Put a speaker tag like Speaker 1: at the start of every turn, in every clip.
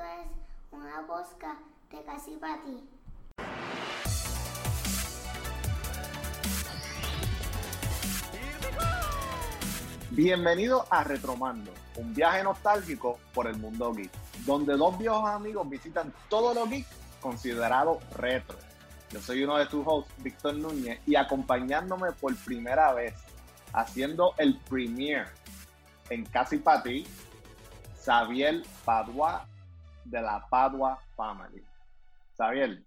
Speaker 1: es una bosca de casi para ti.
Speaker 2: Bienvenido a Retromando, un viaje nostálgico por el mundo geek, donde dos viejos amigos visitan todo lo geek considerado retro. Yo soy uno de tus hosts, Víctor Núñez, y acompañándome por primera vez, haciendo el premiere en Casi para ti, Xavier Padua de la Padua Family. Xavier,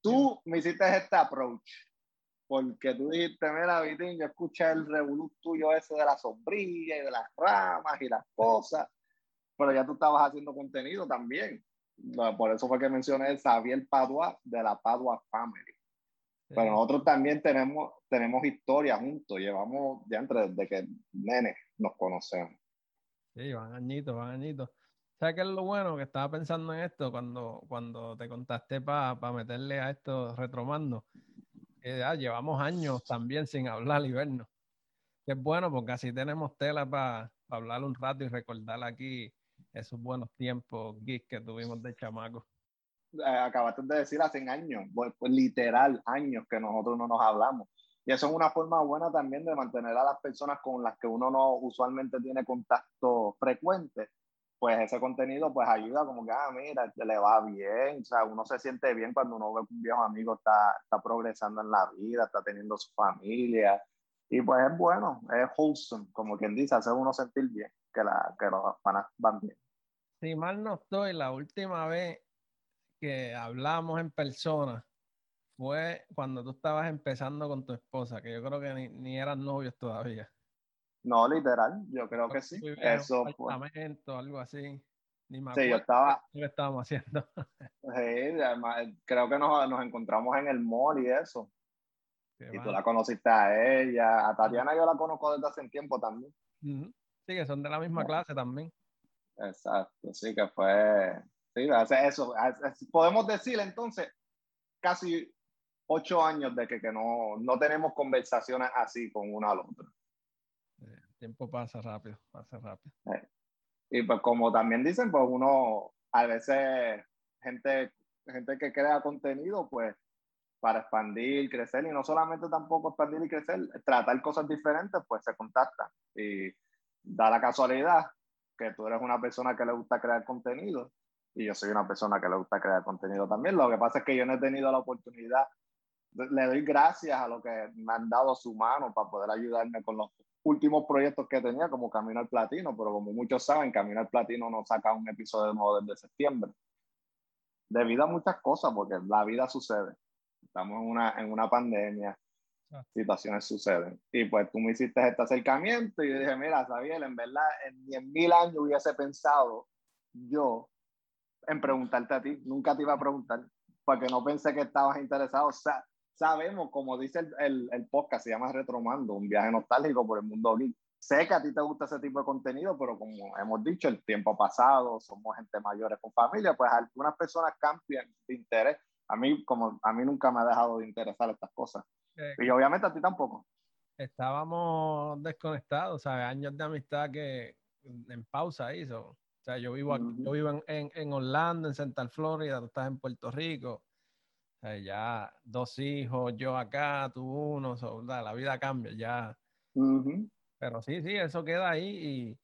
Speaker 2: tú me hiciste este approach porque tú dijiste, mira, Vitín, yo escuché el revolú tuyo ese de la sombrilla y de las ramas y las cosas, pero ya tú estabas haciendo contenido también. Por eso fue que mencioné Xavier Padua de la Padua Family. Pero nosotros también tenemos, tenemos historia juntos, llevamos ya entre desde que nene nos conocemos.
Speaker 3: Sí, van añitos, van añitos. ¿Sabes qué es lo bueno? Que estaba pensando en esto cuando, cuando te contaste para meterle a esto retromando. Que ya llevamos años también sin hablar y vernos. Es bueno porque así tenemos tela para hablar un rato y recordar aquí esos buenos tiempos geek que tuvimos de chamaco.
Speaker 2: Eh, acabaste de decir hace años, pues, literal años que nosotros no nos hablamos. Y eso es una forma buena también de mantener a las personas con las que uno no usualmente tiene contacto frecuente. Pues ese contenido pues ayuda como que, ah, mira, le va bien, o sea, uno se siente bien cuando uno ve que un viejo amigo está, está progresando en la vida, está teniendo su familia. Y pues es bueno, es wholesome, como quien dice, hace uno sentir bien, que, la, que los panas van bien.
Speaker 3: Si mal no estoy, la última vez que hablamos en persona fue cuando tú estabas empezando con tu esposa, que yo creo que ni, ni eran novios todavía.
Speaker 2: No, literal, yo creo que sí. Eso
Speaker 3: fue. algo así.
Speaker 2: Ni me sí, yo estaba.
Speaker 3: ¿Qué estábamos haciendo?
Speaker 2: sí, además, creo que nos, nos, encontramos en el mall y eso. y tú la conociste a ella. A Tatiana yo la conozco desde hace un tiempo también.
Speaker 3: Sí, que son de la misma clase también.
Speaker 2: Exacto, sí, que fue. Sí, eso. Podemos decir entonces casi ocho años de que, que no, no, tenemos conversaciones así con uno al otro.
Speaker 3: Tiempo pasa rápido, pasa rápido.
Speaker 2: Y pues como también dicen, pues uno, a veces, gente, gente que crea contenido, pues para expandir, crecer, y no solamente tampoco expandir y crecer, tratar cosas diferentes, pues se contacta. Y da la casualidad que tú eres una persona que le gusta crear contenido y yo soy una persona que le gusta crear contenido también. Lo que pasa es que yo no he tenido la oportunidad le doy gracias a lo que me han dado su mano para poder ayudarme con los últimos proyectos que tenía, como Camino al Platino, pero como muchos saben, Camino al Platino no saca un episodio nuevo desde septiembre. Debido a muchas cosas, porque la vida sucede. Estamos en una, en una pandemia, situaciones suceden. Y pues tú me hiciste este acercamiento y yo dije, mira, Sabiel, en verdad, en mil años hubiese pensado yo en preguntarte a ti. Nunca te iba a preguntar, porque no pensé que estabas interesado. O sea, sabemos, como dice el, el, podcast, se llama Retromando, un viaje nostálgico por el mundo geek. Sé que a ti te gusta ese tipo de contenido, pero como hemos dicho, el tiempo pasado, somos gente mayores con familia, pues algunas personas cambian de interés. A mí, como a mí nunca me ha dejado de interesar estas cosas. Eh, y obviamente a ti tampoco.
Speaker 3: Estábamos desconectados, sea, años de amistad que en pausa hizo. O sea, yo vivo, yo vivo en, en, en Orlando, en Central Florida, tú estás en Puerto Rico ya dos hijos, yo acá, tú uno, la vida cambia ya. Pero sí, sí, eso queda ahí y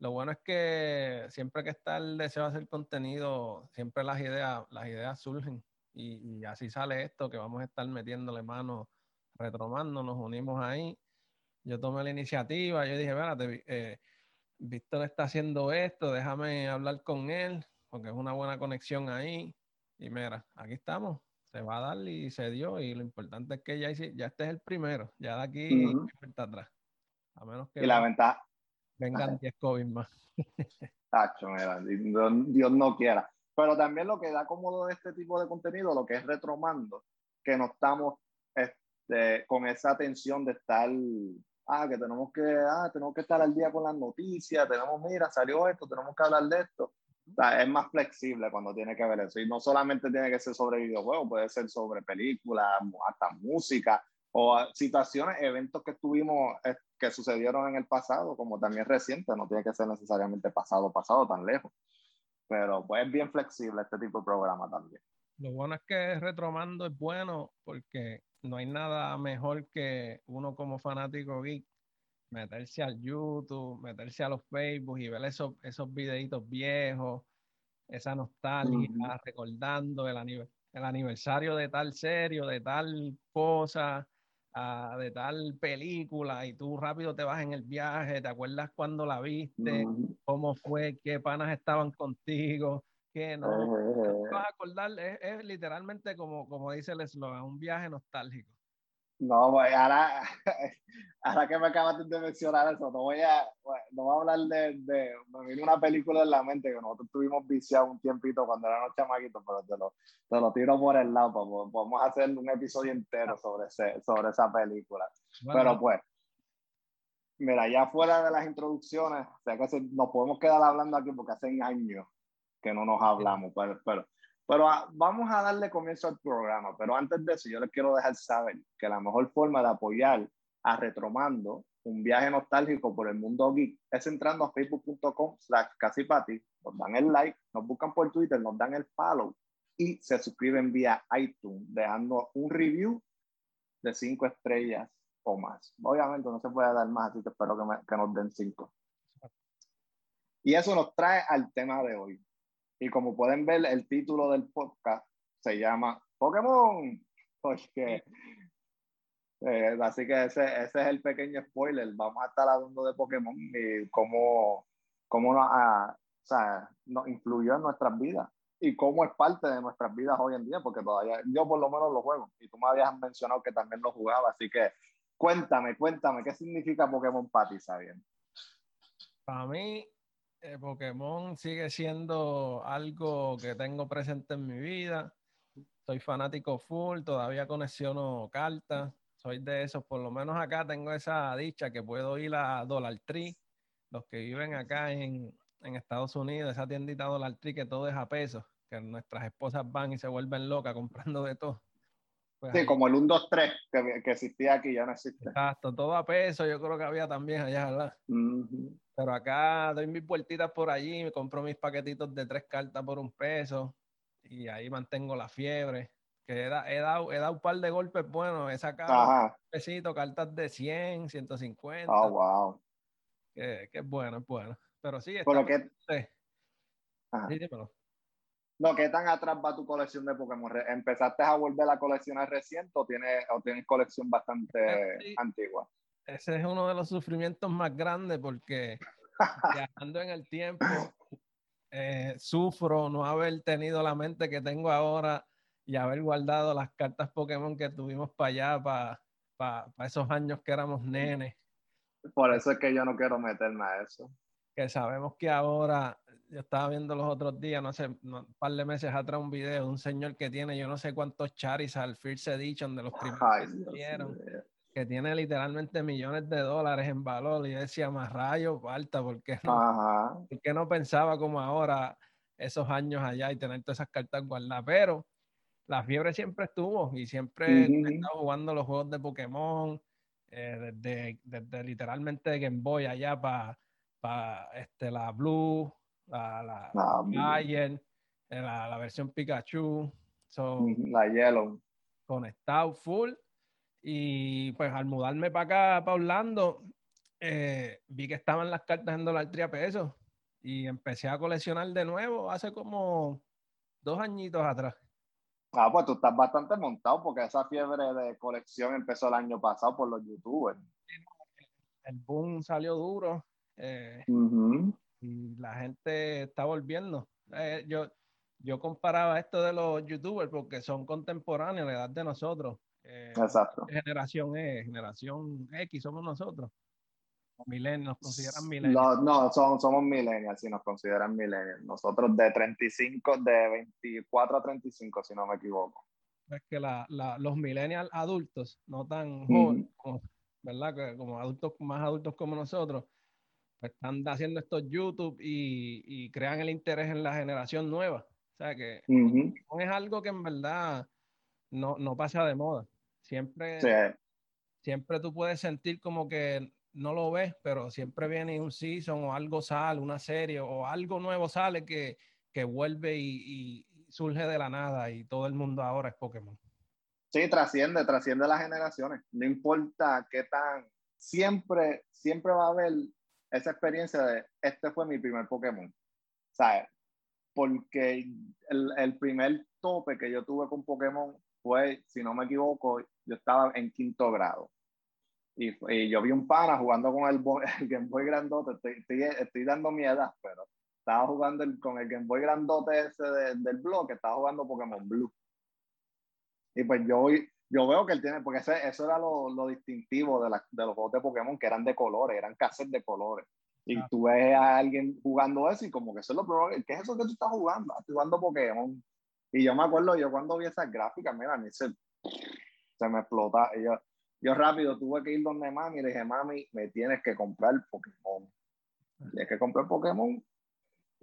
Speaker 3: lo bueno es que siempre que está el deseo de hacer contenido, siempre las ideas, las ideas surgen y, así sale esto que vamos a estar metiéndole mano, retomando, nos unimos ahí. Yo tomé la iniciativa, yo dije, espérate, eh, Víctor está haciendo esto, déjame hablar con él, porque es una buena conexión ahí. Y mira, aquí estamos, se va a dar y se dio. Y lo importante es que ya, ya este es el primero. Ya de aquí uh atrás. A menos que
Speaker 2: y la ventaja.
Speaker 3: vengan 10 COVID más.
Speaker 2: Tacho, Dios no quiera. Pero también lo que da cómodo de este tipo de contenido, lo que es retromando, que no estamos este, con esa tensión de estar, ah, que tenemos que, ah, tenemos que estar al día con las noticias, tenemos, mira, salió esto, tenemos que hablar de esto es más flexible cuando tiene que ver eso. Y no solamente tiene que ser sobre videojuegos, puede ser sobre películas, hasta música o situaciones, eventos que tuvimos, eh, que sucedieron en el pasado, como también reciente, no tiene que ser necesariamente pasado, pasado tan lejos. pero pues es bien flexible este tipo de programa también.
Speaker 3: Lo bueno es que Retromando es bueno porque no hay nada mejor que uno como fanático geek meterse al YouTube, meterse a los Facebook y ver esos, esos videitos viejos, esa nostalgia, recordando el, el, aniversario de tal serie, de tal cosa, uh, de tal película, y tú rápido te vas en el viaje, te acuerdas cuando la viste, cómo fue, qué panas estaban contigo, qué no. Te vas a acordar, es, es, literalmente como, como dice el eslogan, un viaje nostálgico.
Speaker 2: No, pues, ahora, ahora que me acabas de mencionar eso, no voy a, no voy a hablar de, de, me vino una película en la mente que nosotros tuvimos viciado un tiempito cuando éramos chamaquitos, pero te lo, te lo tiro por el lado, pues, podemos hacer un episodio entero sobre, ese, sobre esa película. Pero pues, mira, ya fuera de las introducciones, o sea que nos podemos quedar hablando aquí porque hace años que no nos hablamos, pero, pero pero ah, vamos a darle comienzo al programa. Pero antes de eso, yo les quiero dejar saber que la mejor forma de apoyar a Retromando, un viaje nostálgico por el mundo geek, es entrando a facebook.com slash casipati, nos dan el like, nos buscan por Twitter, nos dan el follow y se suscriben vía iTunes, dejando un review de cinco estrellas o más. Obviamente no se puede dar más, así que espero que, que nos den cinco. Y eso nos trae al tema de hoy. Y como pueden ver, el título del podcast se llama Pokémon. Porque, eh, así que ese, ese, es el pequeño spoiler. Vamos a estar hablando de Pokémon y cómo, cómo nos, ah, o sea, nos influyó en nuestras vidas y cómo es parte de nuestras vidas hoy en día, porque todavía yo por lo menos lo juego y tú me habías mencionado que también lo jugaba, así que cuéntame, cuéntame, ¿qué significa Pokémon para ti, bien?
Speaker 3: Para mí, eh, Pokémon sigue siendo algo que tengo presente en mi vida. Soy fanático full, todavía colecciono cartas. Soy de esos, por lo menos acá tengo esa dicha que puedo ir a Dollar Tree. Los que viven acá en, en Estados Unidos, esa tiendita Dollar Tree que todo es a pesos, que nuestras esposas van y se vuelven locas comprando de todo.
Speaker 2: Pues sí, como el 1, 2, 3 que, que, existía aquí, ya no existe.
Speaker 3: Exacto, todo a peso, yo creo que había también allá, ¿verdad? Pero acá doy mis vueltitas por allí, me compro mis paquetitos de tres cartas por un peso y ahí mantengo la fiebre. Que he, dado, he dado un par de golpes buenos, he sacado un pesito, cartas de 100, 150.
Speaker 2: Oh, wow.
Speaker 3: Que, que es bueno, es bueno. Pero sí,
Speaker 2: está Pero que... sí, No, ¿qué tan atrás va tu colección de Pokémon? ¿Empezaste a volver a coleccionar reciente o tienes, o tienes colección bastante antigua?
Speaker 3: ese es uno de los sufrimientos más grandes porque viajando en el tiempo eh, sufro no haber tenido la mente que tengo ahora y haber guardado las cartas Pokémon que tuvimos para allá, para, para, esos años que éramos nenes.
Speaker 2: Por eso es que yo no quiero meterme a eso.
Speaker 3: Que sabemos que ahora, yo estaba viendo los otros días, no sé, un par de meses atrás, un video de un señor que tiene yo no sé cuántos Charizard First Edition de los primeros que que tiene literalmente millones de dólares en valor. Y yo decía, más rayos, falta, ¿por qué no, no pensaba como ahora esos años allá y tener todas esas cartas guardadas? Pero la fiebre siempre estuvo y siempre he estado jugando los juegos de Pokémon, eh, desde, desde, literalmente Game Boy allá para este, la Blue, la, la, la, eh, la, versión Pikachu.
Speaker 2: la Yellow.
Speaker 3: Conectado full y pues al mudarme para acá, para Orlando, eh, vi que estaban las cartas en dólar a pesos y empecé a coleccionar de nuevo hace como dos añitos atrás.
Speaker 2: Ah, pues tú estás bastante montado porque esa fiebre de colección empezó el año pasado por los youtubers.
Speaker 3: El boom salió duro eh, y la gente está volviendo. Eh, yo, yo comparaba esto de los youtubers porque son contemporáneos, la edad de nosotros.
Speaker 2: Eh, Exacto.
Speaker 3: generación E, generación X somos nosotros. Millennials, nos consideran millennials.
Speaker 2: No, no somos millennials, si nos consideran millennials. Nosotros de 35, de 24 a 35, si no me equivoco.
Speaker 3: Es que la, la, los millennials adultos, no tan jóvenes, ¿verdad? Como adultos, más adultos como nosotros, están haciendo estos YouTube y, y, crean el interés en la generación nueva. O sea que es algo que en verdad no, no pasa de moda. Siempre, siempre tú puedes sentir como que no lo ves, pero siempre viene un season o algo sale, una serie o algo nuevo sale que, que vuelve y, surge de la nada y todo el mundo ahora es Pokémon.
Speaker 2: Sí, trasciende, trasciende las generaciones. No importa qué tan, siempre, siempre va a haber esa experiencia de, este fue mi primer Pokémon. ¿Sabes? Porque el, el primer tope que yo tuve con Pokémon fue, si no me equivoco, yo estaba en quinto grado. Y, y, yo vi un pana jugando con el, el Game Boy grandote, estoy, estoy, dando mi edad, pero estaba jugando con el Game Boy grandote ese del bloque, estaba jugando Pokémon Blue. Y pues yo, yo veo que él tiene, porque ese, eso era lo, lo distintivo de, la, de, los juegos de Pokémon, que eran de colores, eran cassettes de colores. Y tú ves a alguien jugando eso y como que eso es lo primero, ¿qué es eso que tú estás jugando? Ah, estoy jugando Pokémon. Y yo me acuerdo, yo cuando vi esas gráficas, mira, a mí se, se me explota. Y yo, yo rápido tuve que ir donde mami y le dije, mami, me tienes que comprar Pokémon. Tienes que comprar Pokémon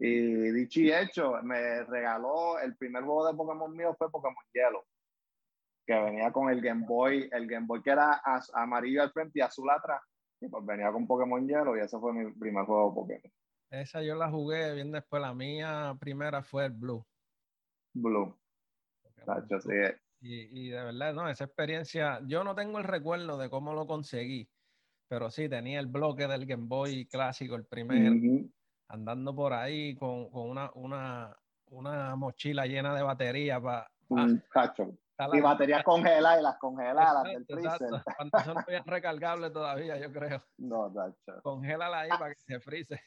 Speaker 2: y dicho y hecho, me regaló el primer juego de Pokémon mío fue Pokémon Yellow, que venía con el Game Boy, el Game Boy que era amarillo al frente y azul atrás, y pues venía con Pokémon Yellow y ese fue mi primer juego de Pokémon.
Speaker 3: Esa yo la jugué bien después, la mía primera fue el Blue.
Speaker 2: Blue.
Speaker 3: Y, y de verdad, no, esa experiencia, yo no tengo el recuerdo de cómo lo conseguí, pero sí tenía el bloque del Game Boy clásico, el primero andando por ahí con, con una, una, una, mochila llena de batería para...
Speaker 2: y baterías congeladas y las congeladas del freezer.
Speaker 3: Cuando son recargables todavía, yo creo.
Speaker 2: No, tacho.
Speaker 3: Congélala ahí para que se frise.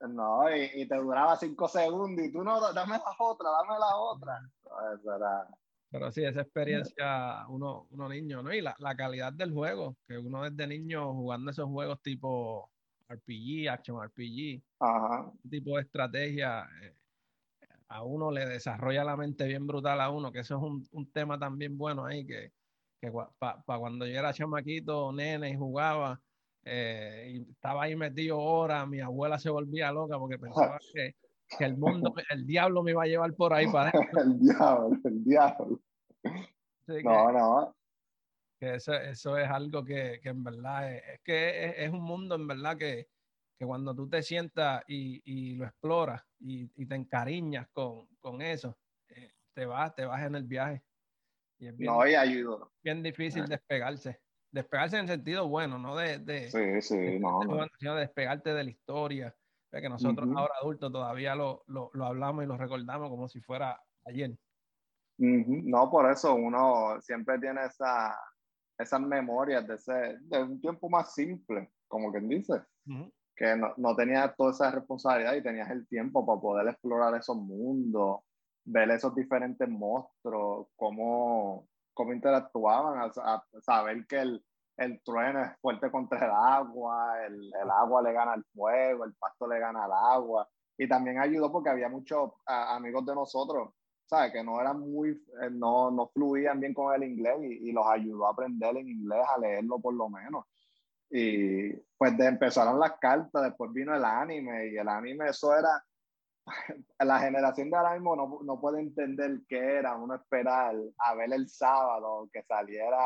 Speaker 2: No, y, y, te duraba cinco segundos y tú no, dame la otra, dame la otra. Eso era...
Speaker 3: Pero sí, esa experiencia, uno, uno niño, ¿no? Y la, la calidad del juego, que uno desde niño jugando esos juegos tipo RPG, Action RPG,
Speaker 2: Ajá.
Speaker 3: tipo de estrategia, eh, a uno le desarrolla la mente bien brutal a uno, que eso es un, un tema también bueno ahí, que, que para cuando yo era chamaquito, nene y jugaba, eh, y estaba ahí metido horas, mi abuela se volvía loca porque pensaba que, que, el mundo, el diablo me iba a llevar por ahí para
Speaker 2: el diablo, el diablo. no, no.
Speaker 3: que eso, eso es algo que, que en verdad es, que es, un mundo en verdad que, que cuando tú te sientas y, y lo exploras y, y, te encariñas con, con eso, eh, te vas, te vas en el viaje.
Speaker 2: Y es bien, no, y ayudo.
Speaker 3: bien difícil despegarse. Despegarse en el sentido bueno, no de, de,
Speaker 2: sí, sí, no,
Speaker 3: sino despegarte de la historia. Que nosotros ahora adultos todavía lo, lo, lo hablamos y lo recordamos como si fuera ayer.
Speaker 2: No, por eso uno siempre tiene esa, esas memorias de, ese, de un tiempo más simple, como quien dice, que no, no tenías toda esa responsabilidad y tenías el tiempo para poder explorar esos mundos, ver esos diferentes monstruos, cómo, cómo interactuaban, saber que el, el trueno es fuerte contra el agua, el, el, agua le gana al fuego, el pasto le gana al agua. Y también ayudó porque había muchos amigos de nosotros ¿sabes? Que no eran muy, eh, no, no fluían bien con el inglés y, y, los ayudó a aprender en inglés, a leerlo por lo menos. Y pues de, empezaron las cartas, después vino el anime y el anime eso era, la generación de ahora mismo no, no puede entender qué era uno esperar a ver el sábado que saliera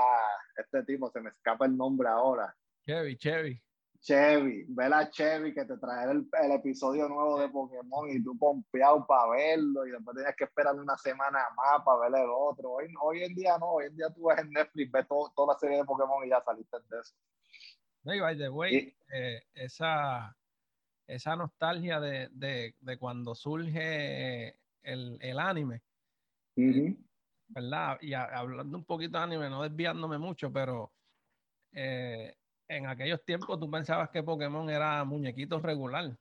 Speaker 2: este tipo, se me escapa el nombre ahora.
Speaker 3: Chevy, Chevy.
Speaker 2: Chevy, ver a Chevy que te trae el, el, episodio nuevo de Pokémon y tú pompeado para verlo y después tenías que esperar una semana más para ver el otro. Hoy, hoy en día no, hoy en día tú ves en Netflix, ves toda la serie de Pokémon y ya saliste de eso.
Speaker 3: No, y by the way, eh, esa, esa nostalgia de, de, de cuando surge el, el anime, ¿verdad? Y hablando un poquito de anime, no desviándome mucho, pero eh, en aquellos tiempos tú pensabas que Pokémon era muñequito regular.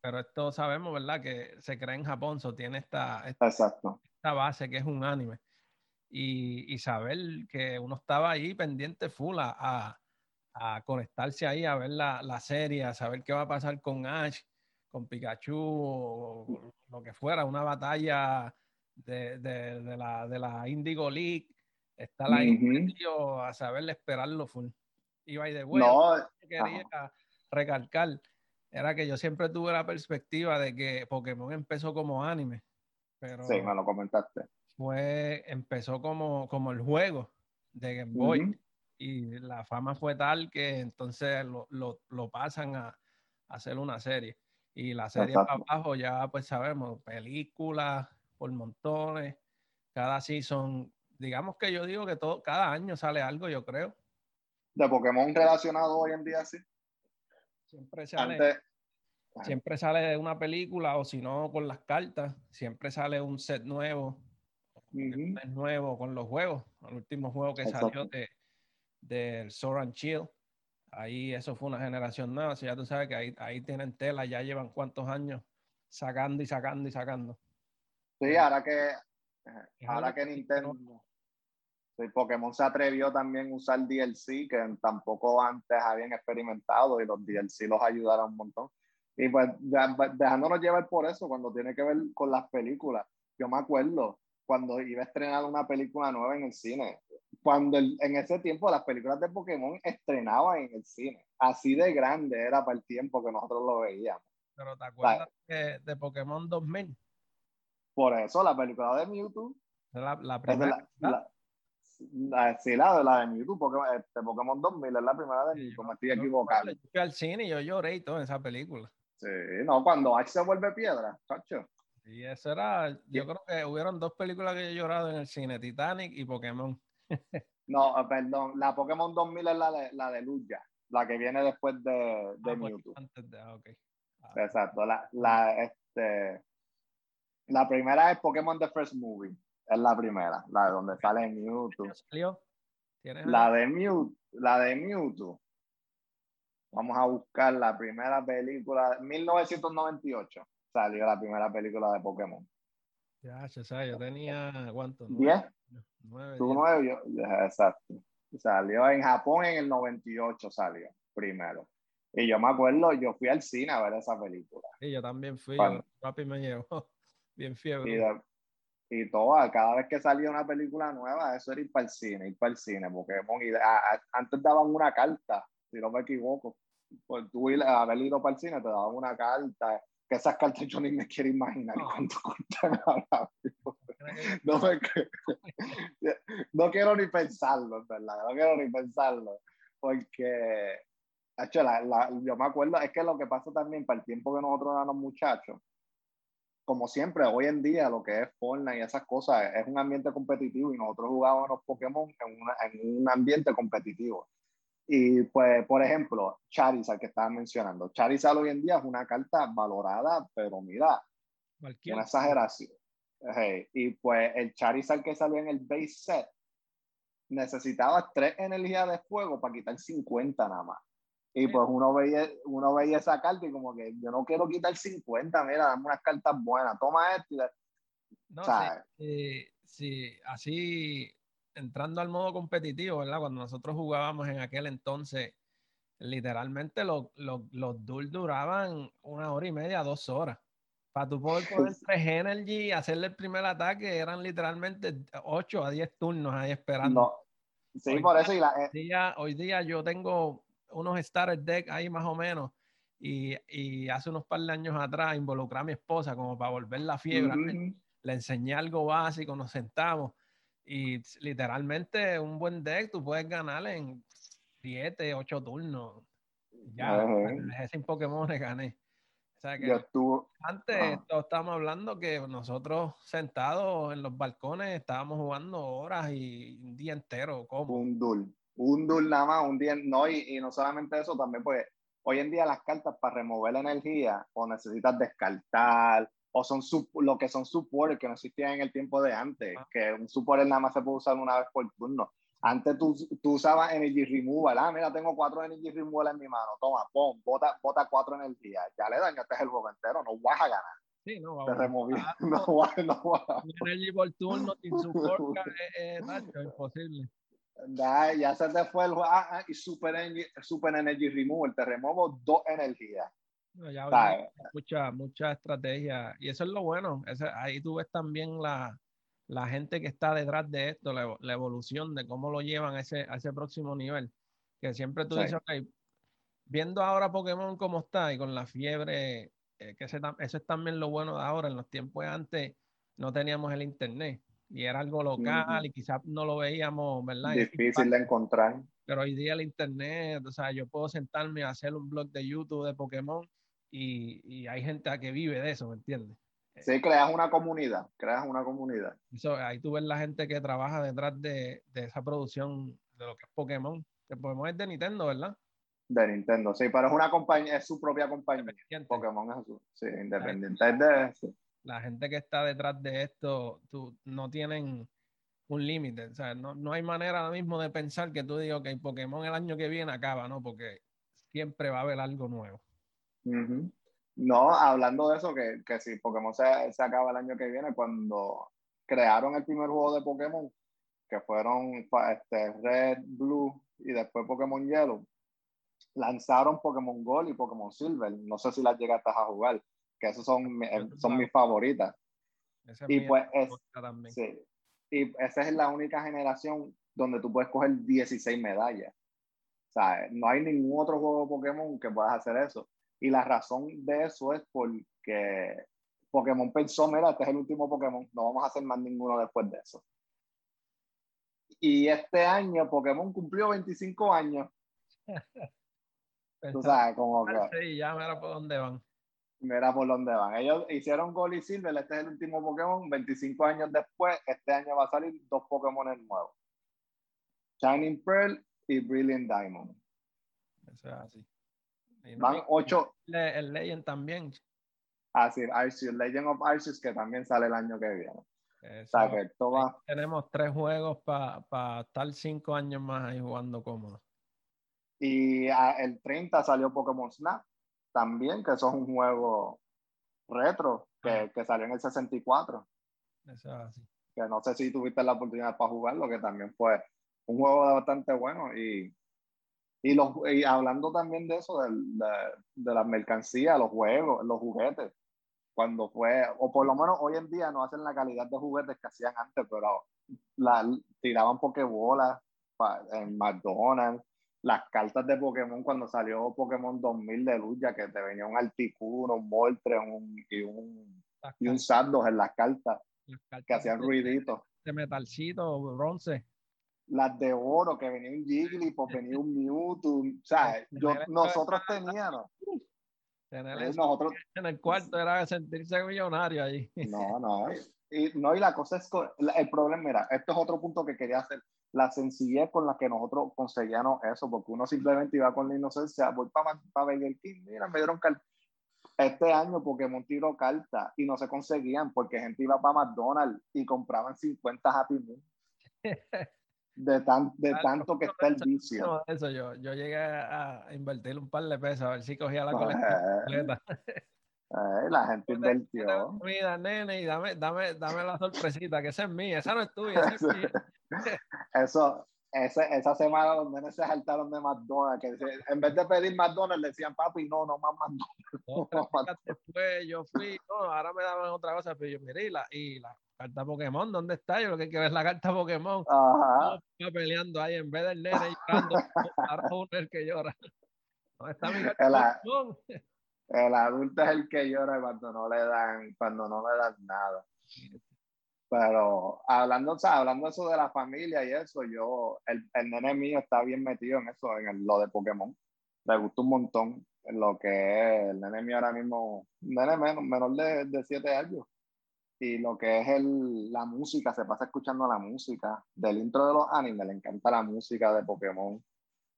Speaker 3: Pero esto sabemos, ¿verdad? Que se crea en Japón, so tiene esta, esta, base que es un anime. Y, y, saber que uno estaba ahí pendiente full a, a, conectarse ahí, a ver la, la, serie, a saber qué va a pasar con Ash, con Pikachu, o, lo que fuera, una batalla de, de, de la, de la Indigo League, estar ahí a saber esperarlo full. Y by the way, que quería recalcar era que yo siempre tuve la perspectiva de que Pokémon empezó como anime. Pero
Speaker 2: sí, me lo comentaste.
Speaker 3: Fue, empezó como, como el juego de Game Boy. Y la fama fue tal que entonces lo, lo, lo pasan a, a, hacer una serie. Y la serie para abajo ya pues sabemos, películas por montones, cada season, digamos que yo digo que todo, cada año sale algo, yo creo.
Speaker 2: De Pokémon relacionado hoy en día, sí.
Speaker 3: Siempre sale, siempre sale una película o si no con las cartas, siempre sale un set nuevo, un set nuevo con los juegos. El último juego que salió de del Sword Chill. Ahí eso fue una generación nueva. ya tú sabes que ahí, ahí tienen tela, ya llevan cuántos años sacando y sacando y sacando.
Speaker 2: Sí, ahora que, ahora que Nintendo. Sí, Pokémon se atrevió también a usar DLC, que tampoco antes habían experimentado, y los DLC los ayudaron un montón. Y pues dejándonos llevar por eso, cuando tiene que ver con las películas. Yo me acuerdo cuando iba a estrenar una película nueva en el cine, cuando en ese tiempo las películas de Pokémon estrenaban en el cine. Así de grande era para el tiempo que nosotros lo veíamos.
Speaker 3: Pero ¿te acuerdas de, Pokémon 2000?
Speaker 2: Por eso, la película de Mewtwo.
Speaker 3: La, la primera.
Speaker 2: sí, la, la de Mewtwo, Pokémon, este, Pokémon 2000 es la primera de Mewtwo, me estoy equivocando.
Speaker 3: Yo fui al cine y yo lloré y todo en esa película.
Speaker 2: Sí, no, cuando Ash se vuelve piedra, chacho.
Speaker 3: Y eso era, yo creo que hubieron dos películas que yo he llorado en el cine, Titanic y Pokémon.
Speaker 2: No, eh, perdón, la Pokémon 2000 es la de, la de Luya, la que viene después de, de ah, pues, Mewtwo. Antes de, ah, okay. Ah. Exacto, la, la, este, la primera es Pokémon The First Movie, es la primera, la de donde sale Mewtwo.
Speaker 3: ¿Salió?
Speaker 2: La de Mewtwo, la de Mewtwo. Vamos a buscar la primera película, 1998 salió la primera película de Pokémon.
Speaker 3: Ya, yo tenía, ¿cuánto?
Speaker 2: ¿Diez? Nueve. ¿Tú nueve? exacto. Salió en Japón en el 98, salió primero. Y yo me acuerdo, yo fui al cine a ver esa película.
Speaker 3: Y yo también fui, papi me llevó, bien fiebre.
Speaker 2: Y, y todo, cada vez que salía una película nueva, eso era ir para el cine, ir para el cine, Pokémon. Y antes daban una carta, si no me equivoco. Pues tú haber ido para el cine, te daban una carta que esas cartas yo ni me quiero imaginar cuánto cuestan ahora No, me, no quiero ni pensarlo, ¿verdad? No quiero ni pensarlo. Porque, hecho, la, yo me acuerdo, es que lo que pasa también para el tiempo que nosotros éramos muchachos, como siempre, hoy en día lo que es Fortnite y esas cosas es un ambiente competitivo y nosotros jugábamos los Pokémon en, en un ambiente competitivo. Y pues, por ejemplo, Charizard que estaba mencionando. Charizard hoy en día es una carta valorada, pero mira, una exageración. y pues el Charizard que salió en el base set necesitaba tres energías de fuego para quitar 50 nada más. Y pues uno veía, uno veía esa carta y como que yo no quiero quitar 50, mira, dame unas cartas buenas, toma esto y
Speaker 3: no, sí, sí, así entrando al modo competitivo, ¿verdad? Cuando nosotros jugábamos en aquel entonces, literalmente los, los, los duraban una hora y media, dos horas. Para tú poder poner tres energy y hacerle el primer ataque, eran literalmente 8 a 10 turnos ahí esperando.
Speaker 2: Sí, hoy por eso. Y la,
Speaker 3: hoy, día, hoy día yo tengo unos starter deck ahí más o menos. Y, y, hace unos par de años atrás involucré a mi esposa como para volver la fiebre. Le enseñé algo básico, nos sentamos y literalmente un buen deck tú puedes ganar en 7, 8 turnos. Ya, ese Pokémon le gané. O sea que antes estábamos hablando que nosotros sentados en los balcones estábamos jugando horas y un día entero. ¿cómo?
Speaker 2: Un dul. Un dul nada más, un día. No, y, y no solamente eso, también pues hoy en día las cartas para remover la energía o necesitas descartar o son lo que son supports que no existían en el tiempo de antes, ah. que un support nada más se puede usar una vez por turno. Antes tú, tú usabas Energy Removal, ah, mira, tengo cuatro Energy Removal en mi mano, toma, pum, bota, bota cuatro energías, ya le dañaste el juego entero, no vas a ganar.
Speaker 3: Sí, no,
Speaker 2: Te removí, no, vas, no vas.
Speaker 3: Energy por turno sin support, es imposible.
Speaker 2: Ya, ya se te fue el juego, ah, ah, y Super Energy, Super Energy Removal, te removo dos energías
Speaker 3: ya mucha, mucha estrategia. Y eso es lo bueno. ahí tú ves también la, la, gente que está detrás de esto, la, evolución de cómo lo llevan a ese, a ese próximo nivel. Que siempre tú dices, ok, viendo ahora Pokémon como está y con la fiebre, eh, que ese, eso es también lo bueno de ahora. En los tiempos antes no teníamos el internet y era algo local y quizás no lo veíamos, ¿verdad?
Speaker 2: Difícil de encontrar.
Speaker 3: Pero hoy día el internet, o sea, yo puedo sentarme a hacer un blog de YouTube de Pokémon y, y hay gente que vive de eso, ¿me entiendes?
Speaker 2: Sí, creas una comunidad, creas una comunidad.
Speaker 3: Eso, ahí tú ves la gente que trabaja detrás de, de esa producción de lo que es Pokémon. Pokémon es de Nintendo, ¿verdad?
Speaker 2: De Nintendo, sí, pero es una compañía, es su propia compañía. Pokémon es su, sí, independiente. de,
Speaker 3: La gente que está detrás de esto, tú, no tienen un límite. O sea, no, no, hay manera ahora mismo de pensar que tú digas, que Pokémon el año que viene acaba, ¿no? Porque siempre va a haber algo nuevo.
Speaker 2: No, hablando de eso, que, que si Pokémon se, se, acaba el año que viene, cuando crearon el primer juego de Pokémon, que fueron este, Red, Blue y después Pokémon Yellow, lanzaron Pokémon Gold y Pokémon Silver. No sé si las llegaste a jugar, que esos son, son mis favoritas. y pues es, sí, y esa es la única generación donde tú puedes coger 16 medallas. O sea, no hay ningún otro juego de Pokémon que puedas hacer eso. Y la razón de eso es porque Pokémon pensó, mira, este es el último Pokémon, no vamos a hacer más ninguno después de eso. Y este año Pokémon cumplió 25 años. Tú sabes, como que...
Speaker 3: Sí, ya mira por dónde van.
Speaker 2: Mira por dónde van. Ellos hicieron Gold y Silver, este es el último Pokémon, 25 años después, este año va a salir dos Pokémon nuevos. Shining Pearl y Brilliant Diamond.
Speaker 3: Eso es así.
Speaker 2: Van ocho.
Speaker 3: El Legend también.
Speaker 2: Ah, sí, Arceus, Legend of Arceus, que también sale el año que viene. Eso,
Speaker 3: Tenemos tres juegos para estar cinco años más ahí jugando cómodo.
Speaker 2: Y ah, el 30 salió Pokémon Snap también, que eso es un juego retro que, que salió en el 64.
Speaker 3: Eso es así.
Speaker 2: Que no sé si tuviste la oportunidad para jugarlo, que también fue un juego bastante bueno y y, los, y hablando también de eso, de, de, de las mercancías, los juegos, los juguetes, cuando fue, o por lo menos hoy en día no hacen la calidad de juguetes que hacían antes, pero la, tiraban pokebolas en McDonald's, las cartas de Pokémon cuando salió Pokémon 2000 de luz, ya que te venía un Articuno, un Moltre un, y un, y un Sandos en las cartas, que hacían ruiditos.
Speaker 3: De metalcito, bronce
Speaker 2: las de oro, que venía un Jigglypuff, venía un Mewtwo, o sea, yo, nosotros teníamos.
Speaker 3: Eh, nosotros, en el cuarto era sentirse millonario ahí.
Speaker 2: No, no, y, no, y la cosa es, el problema, mira, esto es otro punto que quería hacer, la sencillez con la que nosotros conseguíamos eso, porque uno simplemente iba con la inocencia, voy para pa Burger King, mira, me dieron carta. Este año Pokémon tiró carta y no se conseguían porque gente iba para McDonald's y compraban 50 Happy Meal. de, tan, de tanto que está el vicio.
Speaker 3: eso yo, yo llegué a invertir un par de pesos a ver si cogía la colección completa.
Speaker 2: Eh, la gente invirtió.
Speaker 3: Mira, nene, y dame, dame, dame la sorpresita, que esa es mía, esa no es tuya, esa es mía.
Speaker 2: Eso, ese, esa semana los nenes se saltaron de McDonald's, que en vez de pedir McDonald's decían, papi, no, no más McDonald's.
Speaker 3: después yo fui, no, ahora me daban otra cosa, pero yo miré y la, y la carta Pokémon, ¿dónde está? Yo lo que hay que ver es la carta Pokémon. Ajá. peleando ahí en vez del nene llorando, ahora uno es el que llora. ¿Dónde está mi carta
Speaker 2: el, Pokémon? El adulto es el que llora cuando no le dan, cuando no le dan nada. Pero hablando, o sea, hablando eso de la familia y eso, yo, el, el nene mío está bien metido en eso, en lo de Pokémon. Le gusta un montón lo que es el nene mío ahora mismo, nene menos, menor de, de siete años. Y lo que es el, la música, se pasa escuchando la música. Del intro de los animes, le encanta la música de Pokémon,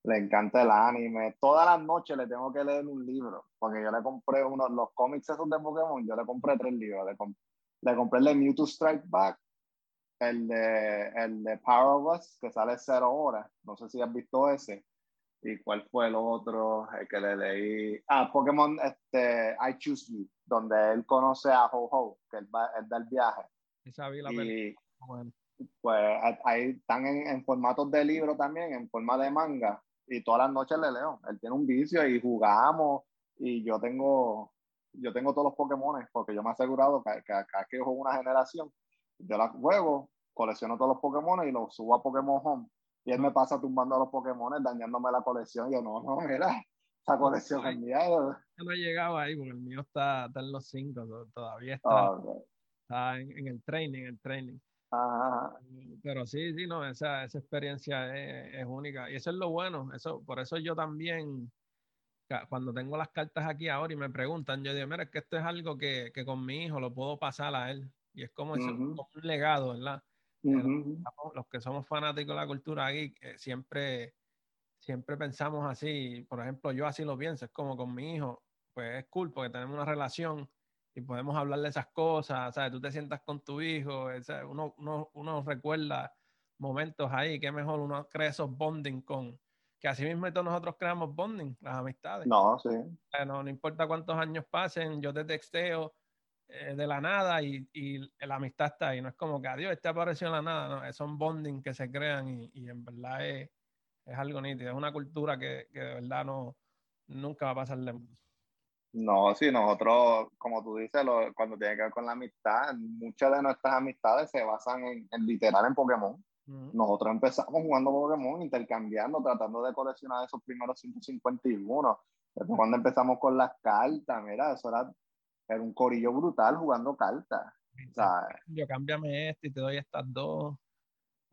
Speaker 2: le encanta el anime, todas las noches le tengo que leer un libro, porque yo le compré uno, los cómics esos de Pokémon, yo le compré tres libros, le compré el de Mewtwo Strike Back, el de, el de Power of Us, que sale cero horas, no sé si has visto ese, ¿Y cuál fue el otro el que le leí? Ah, Pokémon este, I Choose You, donde él conoce a Ho-Ho, que él, va, él da el viaje.
Speaker 3: y,
Speaker 2: Pues ahí están en, en formatos de libro también, en forma de manga, y todas las noches le leo. Él tiene un vicio y jugamos, y yo tengo, yo tengo todos los Pokémon, porque yo me he asegurado que, que, que, juego una generación, yo la juego, colecciono todos los Pokémon y los subo a Pokémon Home y él me pasa tumbando a los Pokémon, dañándome la colección. Yo, no, no, mira, esa colección es mía. Yo
Speaker 3: no he llegado ahí porque el mío está, está en los cinco, todavía está, ah, está en, el training, el training. Ajá. Pero sí, sí, no, esa, esa experiencia es, es, única. Y eso es lo bueno. Eso, por eso yo también cuando tengo las cartas aquí ahora y me preguntan, yo digo, mira, es que esto es algo que, que con mi hijo lo puedo pasar a él. Y es como, un legado, ¿verdad? los, que somos fanáticos de la cultura aquí, eh, siempre, siempre pensamos así. Por ejemplo, yo así lo pienso, es como con mi hijo, pues es cool porque tenemos una relación y podemos hablar de esas cosas, ¿sabes? Tú te sientas con tu hijo, uno, uno, uno recuerda momentos ahí, que mejor uno crea esos bonding con, que así mismo nosotros creamos bonding, las amistades.
Speaker 2: No, sí.
Speaker 3: no, no importa cuántos años pasen, yo te texteo eh, de la nada y, y, la amistad está ahí. No es como que adiós, este apareció en la nada, no, son bonding que se crean y, y en verdad es, es, algo nítido, es una cultura que, que, de verdad no, nunca va a pasar de
Speaker 2: No, sí, nosotros, como tú dices, lo, cuando tiene que ver con la amistad, muchas de nuestras amistades se basan en, en literal en Pokémon. Nosotros empezamos jugando Pokémon, intercambiando, tratando de coleccionar esos primeros 151. Después cuando empezamos con las cartas, mira, eso era, era un corillo brutal jugando cartas. O sea,
Speaker 3: yo cámbiame este y te doy estas dos.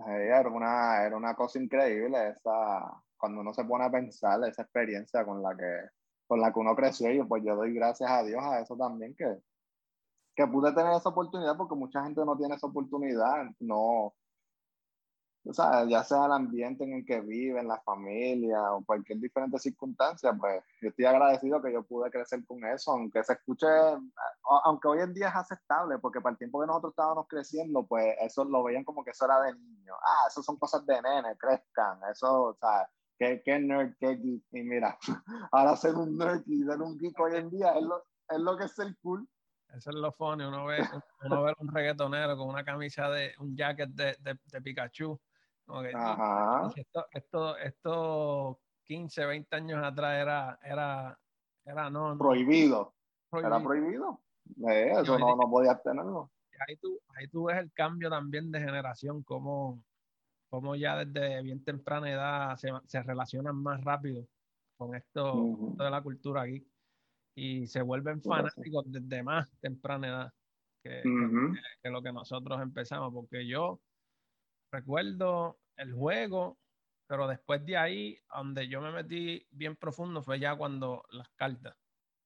Speaker 2: Era una, era una cosa increíble esa, cuando uno se pone a pensar esa experiencia con la que, con la que uno creció y pues yo doy gracias a Dios a eso también que, que pude tener esa oportunidad porque mucha gente no tiene esa oportunidad, no, o sea, ya sea el ambiente en el que viven, la familia o cualquier diferente circunstancia, pues yo estoy agradecido que yo pude crecer con eso, aunque se escuche, aunque hoy en día es aceptable, porque para el tiempo que nosotros estábamos creciendo, pues eso lo veían como que eso era de niño. Ah, eso son cosas de nene, crezcan, eso, o sea, qué, qué nerd, qué geek. Y mira, ahora ser un nerd y ser un geek hoy en día es lo, es lo que es el cool.
Speaker 3: Eso es lo funny, uno ve, uno ve un reggaetonero con una camisa de, un jacket de, de, de Pikachu esto, esto, esto 15, 20 años atrás era, era, era no,
Speaker 2: prohibido. Era prohibido. Eh, eso no, no podías tenerlo.
Speaker 3: Ahí tú, ahí tú ves el cambio también de generación, como, como ya desde bien temprana edad se, se relacionan más rápido con esto, de la cultura aquí y se vuelven fanáticos desde más temprana edad que, que, lo que nosotros empezamos, porque yo recuerdo el juego, pero después de ahí, donde yo me metí bien profundo fue ya cuando las cartas.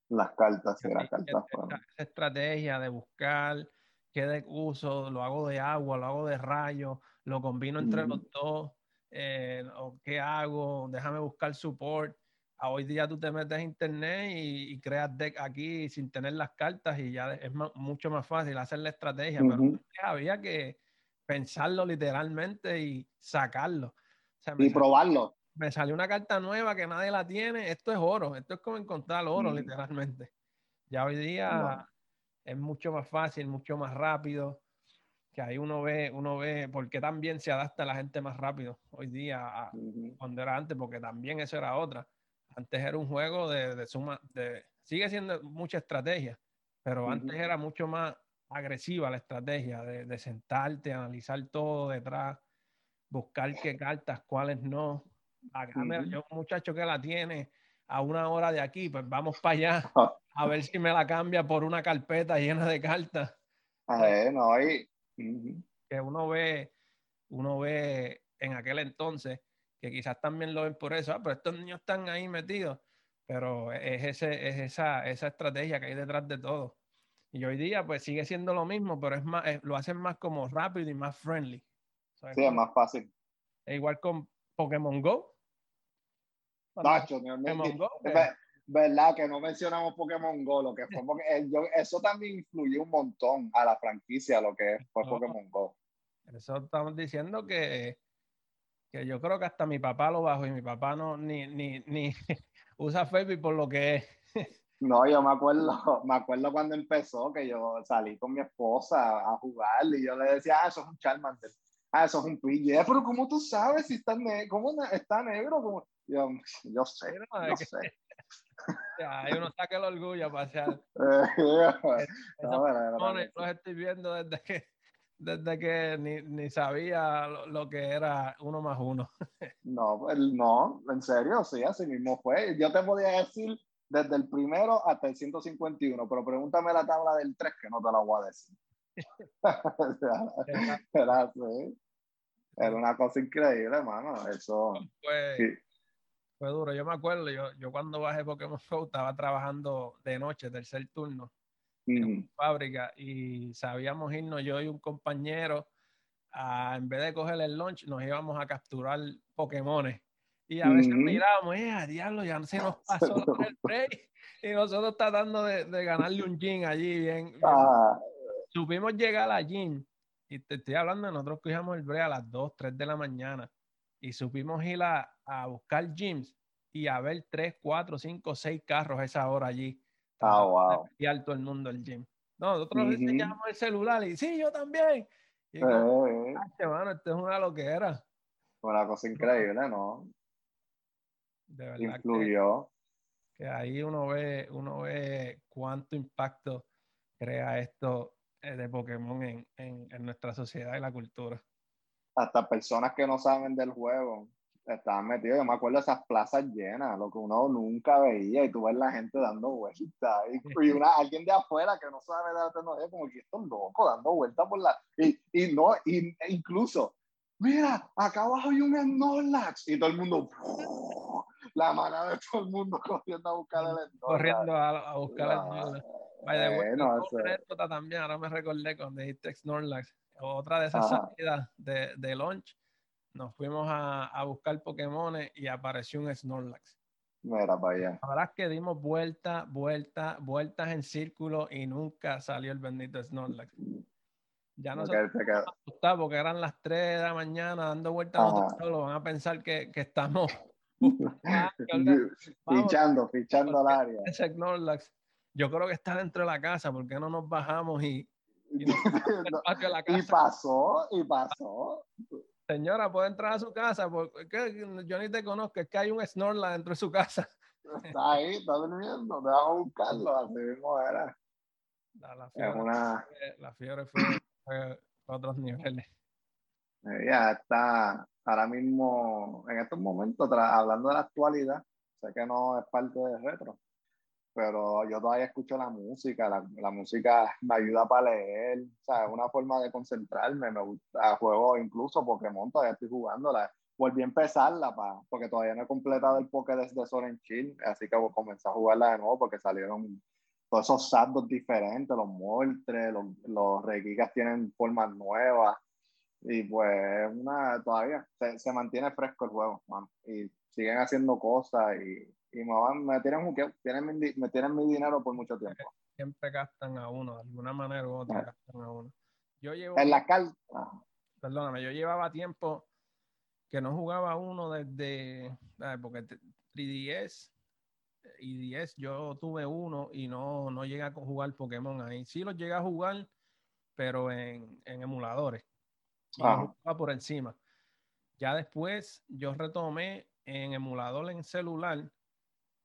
Speaker 2: Las cartas, sí, las cartas.
Speaker 3: Esa, estrategia de buscar qué de uso, lo hago de agua, lo hago de rayo, lo combino entre los dos, eh, o qué hago, déjame buscar support. A hoy día tú te metes a internet y, creas deck aquí sin tener las cartas y ya es mucho más fácil hacer la estrategia, pero había que, pensarlo literalmente y sacarlo.
Speaker 2: y probarlo.
Speaker 3: Me salió una carta nueva que nadie la tiene. Esto es oro. Esto es como encontrar oro, mm. literalmente. Ya hoy día es mucho más fácil, mucho más rápido. Que ahí uno ve, uno ve por qué también se adapta la gente más rápido hoy día cuando era antes, porque también eso era otra. Antes era un juego de, suma, de, sigue siendo mucha estrategia, pero antes era mucho más agresiva la estrategia de, de, sentarte, analizar todo detrás, buscar qué cartas, cuáles no. Yo, un muchacho que la tiene a una hora de aquí, pues vamos para allá a ver si me la cambia por una carpeta llena de cartas.
Speaker 2: no,
Speaker 3: Que uno ve, uno ve en aquel entonces, que quizás también lo ven por eso, ah, pero estos niños están ahí metidos, pero es, ese, es esa, esa estrategia que hay detrás de todo. Y hoy día, pues sigue siendo lo mismo, pero es más, lo hacen más como rápido y más friendly.
Speaker 2: Sí, es más fácil.
Speaker 3: E igual con Pokémon Go.
Speaker 2: Nacho, Pokémon Go, verdad que no mencionamos Pokémon Go, lo que fue porque eso también influyó un montón a la franquicia, lo que fue Pokémon Go.
Speaker 3: Eso estamos diciendo que, que yo creo que hasta mi papá lo bajó y mi papá no ni, ni, ni usa Facebook por lo que es.
Speaker 2: No, yo me acuerdo, me acuerdo cuando empezó que yo salí con mi esposa a jugar y yo le decía, ah, eso es un Charmander, ah, eso es un PJ, pero ¿cómo tú sabes si está, ¿cómo está negro? Como, yo, yo sé, yo sé.
Speaker 3: Ya, uno saca el orgullo a pasear.
Speaker 2: no,
Speaker 3: los estoy viendo desde que, desde que ni, ni sabía lo, lo, que era uno más uno.
Speaker 2: no, pues, no, en serio, sí, así mismo fue. Yo te podía decir desde el primero hasta el 151, pero pregúntame la tabla del 3 que no te la voy a decir. era, era una cosa increíble, hermano. Eso.
Speaker 3: Fue duro, yo me acuerdo, yo, yo cuando bajé Pokémon Go estaba trabajando de noche, tercer turno, en una fábrica, y sabíamos irnos yo y un compañero, a, en vez de coger el lunch, nos íbamos a capturar Pokémones. Y a veces mirábamos, eh, a diablo, ya se nos pasó el break. Y nosotros tratando de, de ganarle un gin allí, bien. Ah. Supimos llegar a gym, y te estoy hablando nosotros cogíamos el break a las 2, 3 de la mañana y supimos ir a, a buscar gyms y a ver 3, 4, 5, 6 carros a esa hora allí.
Speaker 2: Ah, wow.
Speaker 3: Y alto el mundo el gym. No, nosotros uh enseñamos el celular y sí, yo también. Y eh,
Speaker 2: eh.
Speaker 3: esto es una loquera.
Speaker 2: Una cosa increíble, ¿no?
Speaker 3: De verdad
Speaker 2: Influyó.
Speaker 3: Que, que, ahí uno ve, uno ve cuánto impacto crea esto eh, de Pokémon en, en, en nuestra sociedad y la cultura
Speaker 2: hasta personas que no saben del juego estaban metidos. Yo me acuerdo de esas plazas llenas, lo que uno nunca veía, y tú ves la gente dando vueltas. Y, una, alguien de afuera que no sabe de la tecnología, como que estos locos dando vueltas por la. Y, y no, y, e incluso, mira, acá abajo hay un Snorlax, y todo el mundo. La manada de todo el mundo corriendo a buscar el Snorlax.
Speaker 3: Corriendo a, buscar el Snorlax. bueno, también, ahora me recordé cuando dijiste Snorlax otra de esas salidas de, de launch, nos fuimos a, a buscar Pokémon y apareció un Snorlax.
Speaker 2: Mira para allá.
Speaker 3: La verdad es que dimos vueltas, vueltas, vueltas en círculo y nunca salió el bendito Snorlax. Ya no se porque eran las 3 de la mañana dando vueltas solo. Van a pensar que, que estamos
Speaker 2: fichando, fichando al área.
Speaker 3: Ese Snorlax, yo creo que está dentro de la casa. ¿Por qué no nos bajamos y,
Speaker 2: y, pasó, y pasó.
Speaker 3: Señora, puede entrar a su casa porque yo ni te conozco, es que hay un Snorla dentro de su casa.
Speaker 2: Está ahí, está durmiendo, te vamos a buscarlo, así mismo era.
Speaker 3: La, fiebre, una... la fiebre fue, fue, a otros niveles.
Speaker 2: Ya está ahora mismo, en estos momentos, hablando de la actualidad, sé que no es parte de retro, pero yo todavía escucho la música, la, la música me ayuda para leer, o sea, es una forma de concentrarme, me gusta, juego incluso Pokémon, todavía estoy jugándola, volví a empezarla pa, porque todavía no he completado el Pokédex de Soren Chill, así que comencé a jugarla de nuevo porque salieron todos esos saldos diferentes, los Moltres, los, los Regigas tienen formas nuevas, y pues una, todavía se, se mantiene fresco el juego, man, y siguen haciendo cosas y y me, van, me tienen, mi, me tienen mi dinero por mucho tiempo.
Speaker 3: Siempre gastan a uno, de alguna manera u otra gastan a uno. Yo llevo,
Speaker 2: en la cal...
Speaker 3: Perdóname, yo llevaba tiempo que no jugaba uno desde, porque 3DS y 10 yo tuve uno y no, no llegué a jugar Pokémon ahí. Sí los llegué a jugar, pero en, en emuladores. Y por encima. Ya después yo retomé en emulador en celular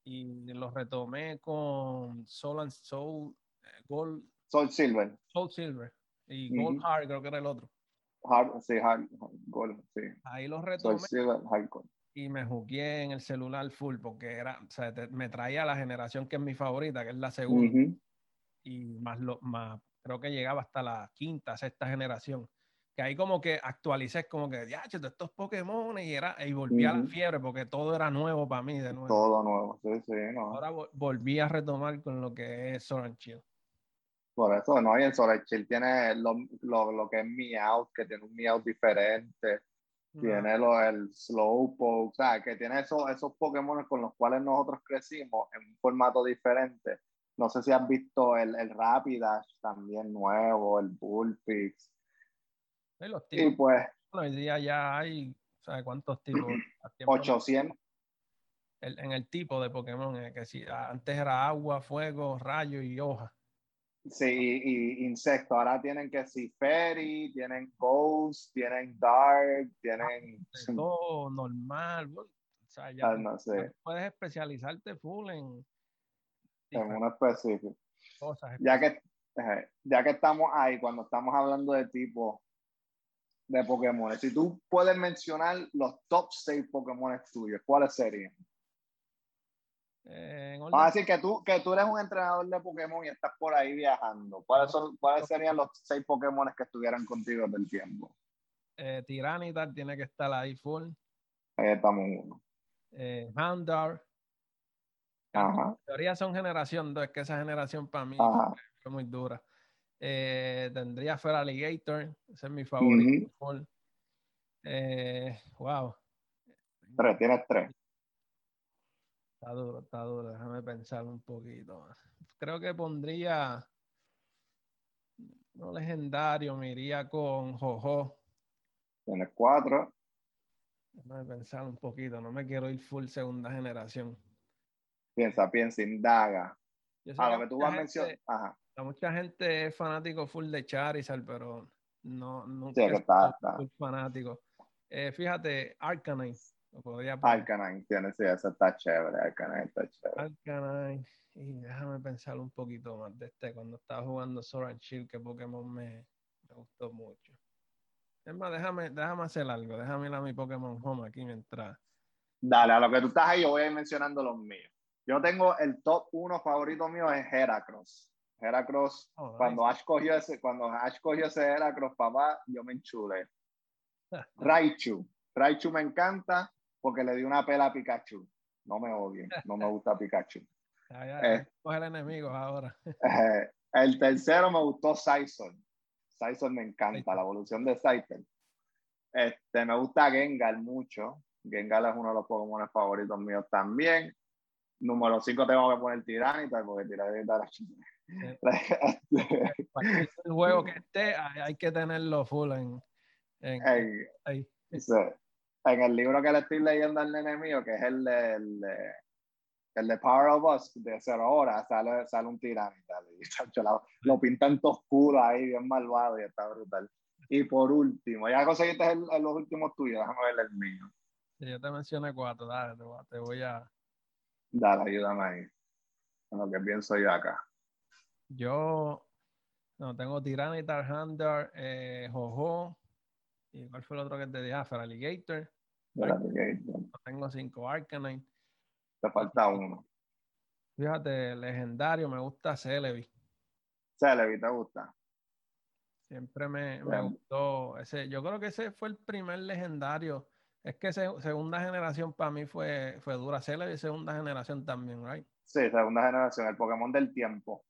Speaker 3: y lo retomé con Soul and Soul eh, Gold.
Speaker 2: Soul Silver.
Speaker 3: Soul Silver. Y Gold Hard, creo que era el otro.
Speaker 2: Hard, sí, Hard, Gold, sí.
Speaker 3: Ahí lo retomé.
Speaker 2: Soul Silver, Hardcore.
Speaker 3: Y me jugué en el celular full porque era, o sea, me traía la generación que es mi favorita, que es la segunda. Y más, lo, más, creo que llegaba hasta la quinta, sexta generación que ahí como que actualicé como que, ya, todos estos Pokémon y, era, y volví a la fiebre porque todo era nuevo para mí de nuevo.
Speaker 2: Todo nuevo, sí, sí. No.
Speaker 3: Ahora volví a retomar con lo que es Sword Chill.
Speaker 2: Por eso, ¿no? Y el Sword Chill tiene lo, lo, lo, que es Meowth, que tiene un Meowth diferente. Tiene lo, el Slowpoke, o sea, que tiene esos, esos Pokémon con los cuales nosotros crecimos en un formato diferente. No sé si has visto el, el Rapidash también nuevo, el Bullpix
Speaker 3: y
Speaker 2: pues.
Speaker 3: hoy día ya hay, ¿sabes cuántos tipos?
Speaker 2: 800.
Speaker 3: en el tipo de Pokémon, eh, que si antes era agua, fuego, rayo y hoja.
Speaker 2: Sí, y, insectos. Ahora tienen que si Fairy, tienen Ghost, tienen Dark, tienen.
Speaker 3: Todo normal. O sea, ya ah, no sé. puedes especializarte full en.
Speaker 2: En uno específico. Cosas ya que, ya que estamos ahí, cuando estamos hablando de tipo, de Pokémon. Si tú puedes mencionar los top 6 Pokémon tuyos, ¿cuáles serían?
Speaker 3: Eh,
Speaker 2: Vamos a decir que tú, que tú eres un entrenador de Pokémon y estás por ahí viajando. ¿Cuáles, son, cuáles serían los 6 Pokémon que estuvieran contigo del tiempo?
Speaker 3: Eh, Tiranitar tiene que estar ahí full.
Speaker 2: Ahí estamos uno.
Speaker 3: eh, Houndour.
Speaker 2: Ajá.
Speaker 3: En teoría son generación 2, es que esa generación para mí
Speaker 2: Ajá.
Speaker 3: fue muy dura. Eh, tendría Fer Alligator, ese es mi favorito. Eh, wow,
Speaker 2: Tres, tienes tres.
Speaker 3: está duro, está duro. Déjame pensar un poquito más. Creo que pondría no legendario, me iría con Jojo.
Speaker 2: Tienes cuatro.
Speaker 3: Déjame pensar un poquito, no me quiero ir full segunda generación.
Speaker 2: Piensa, piensa, indaga.
Speaker 3: Sé
Speaker 2: A lo que tú vas a mencionar. Ajá.
Speaker 3: Mucha gente es fanático full de Charizard, pero no, nunca
Speaker 2: Sí, que
Speaker 3: he
Speaker 2: está-
Speaker 3: full fanático. Eh, fíjate, Arcanine, lo podría poner.
Speaker 2: Arcanine, tienes, sí, ese está chévere. Arcanine está chévere.
Speaker 3: Arcanine. Y déjame pensar un poquito más de este. Cuando estaba jugando Sword and Shield, que Pokémon me, me gustó mucho. Es más, déjame, déjame hacer algo. Déjame ir a mi Pokémon Home aquí mientras.
Speaker 2: Dale, a lo que tú estás ahí, yo voy a ir mencionando los míos. Yo tengo el top uno favorito mío es Heracross. Heracross,
Speaker 3: Oh, nice.
Speaker 2: cuando Ash cogió ese, cuando Ash cogió ese Heracross, papá, yo me enchulé. Raichu. Raichu me encanta porque le di una pela a Pikachu. No me odien, no me gusta Pikachu.
Speaker 3: Ya, ya,
Speaker 2: Eh.
Speaker 3: coger enemigos ahora.
Speaker 2: Eh, el tercero me gustó Sison. Sison me encanta, la evolución de Scyther. Este, me gusta Gengar mucho. Gengar es uno de los Pokémon favoritos míos también. Número 5 tengo que poner Tiranitar porque Tiranitar este,
Speaker 3: Cualquier juego que esté, hay, que tenerlo full en. en- ahí.
Speaker 2: sí. en el libro que le estoy leyendo al nene mío, que es el de, el de, el de Power of Us, de cero horas, sale, sale un Tiranitar. Y, la- lo pintan todo oscuro ahí, bien malvado, y está brutal. Y por último, ya conseguiste el- el- los últimos tuyos, déjame ver el mío.
Speaker 3: Sí, Yo te mencioné cuatro, dale, te voy a- te voy a.
Speaker 2: Dale, ayúdame ahí. En lo que pienso yo acá.
Speaker 3: Yo no tengo Tiranitar, Hunter, eh, Jojo. ¿Y cuál fue el otro que te dije? Ah, Feraligator.
Speaker 2: Espérate que
Speaker 3: Tengo cinco Arcanine.
Speaker 2: te falta uno.
Speaker 3: Fíjate, legendario, me gusta Celebi.
Speaker 2: Celebi, ¿te gusta?
Speaker 3: Siempre me, me gustó ese. Yo creo que ese fue el primer legendario. Es que se- segunda generación para mí fue, fue dura. Celebi segunda generación también, right?
Speaker 2: Sí, segunda generación, el Pokémon del tiempo.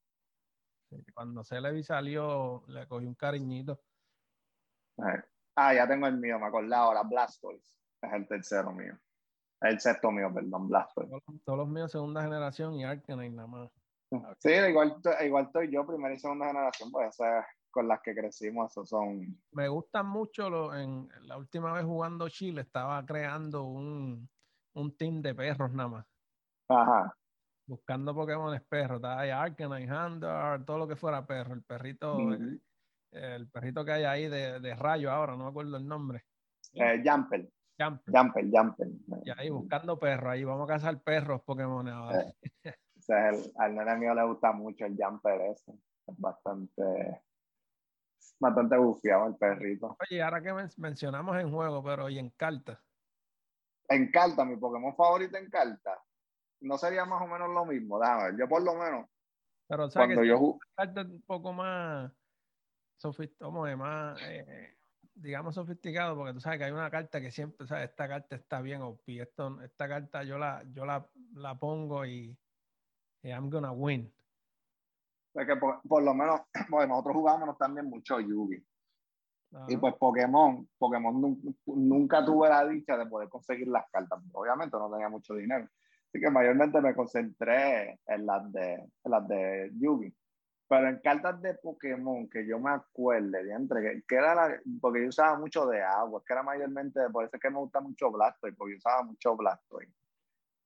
Speaker 3: Cuando Celebi salió, le cogí un cariñito.
Speaker 2: Eh, Ah, ya tengo el mío, me acordé ahora, Blastoise. Es el tercero mío. El sexto mío, perdón, Blastoise.
Speaker 3: Todos, todos los míos segunda generación y Arcanine nada más.
Speaker 2: Sí, igual, igual estoy yo, primera y segunda generación, pues esas con las que crecimos, esos son.
Speaker 3: Me gustan mucho, lo, en la última vez jugando Chile, estaba creando un, un team de perros nada más.
Speaker 2: Ajá.
Speaker 3: Buscando Pokémon perros. Estaba ahí Arcanine, Hunter, todo lo que fuera perro. El perrito, el perrito que hay ahí de, de rayo ahora, no me acuerdo el nombre.
Speaker 2: Eh, Jumper,
Speaker 3: Jumper.
Speaker 2: Jumper, Jumper.
Speaker 3: Y ahí buscando perros, ahí vamos a cazar perros Pokémon ahora.
Speaker 2: Eh. O sea, el, al nene mío le gusta mucho el Jumper ese. Es bastante, bastante bufiado el perrito.
Speaker 3: Oye, ahora que men- mencionamos en juego, pero y en carta.
Speaker 2: En carta, mi Pokémon favorito en carta. No sería más o menos lo mismo, déjame ver. Yo por lo menos,
Speaker 3: Pero sabes
Speaker 2: cuando
Speaker 3: que
Speaker 2: yo
Speaker 3: si
Speaker 2: ju-
Speaker 3: carta es un poco más sofisticado, más, eh, digamos, sofisticado, porque tú sabes que hay una carta que siempre, sabes, esta carta está bien OP, esto, esta carta yo la, yo la, la pongo y, y I'm gonna win.
Speaker 2: es que por, por lo menos, bueno, nosotros jugábamos también mucho Yugi.
Speaker 3: Ajá.
Speaker 2: Y pues Pokémon, Pokémon nun- nunca tuve la dicha de poder conseguir las cartas. Obviamente no tenía mucho dinero. Así que mayormente me concentré en las de, en las de Yugi. Pero en cartas de Pokémon que yo me acuerde, de entre que, que era la, porque yo usaba mucho de agua, que era mayormente, por eso es que me gusta mucho Blastoise, porque yo usaba mucho Blastoise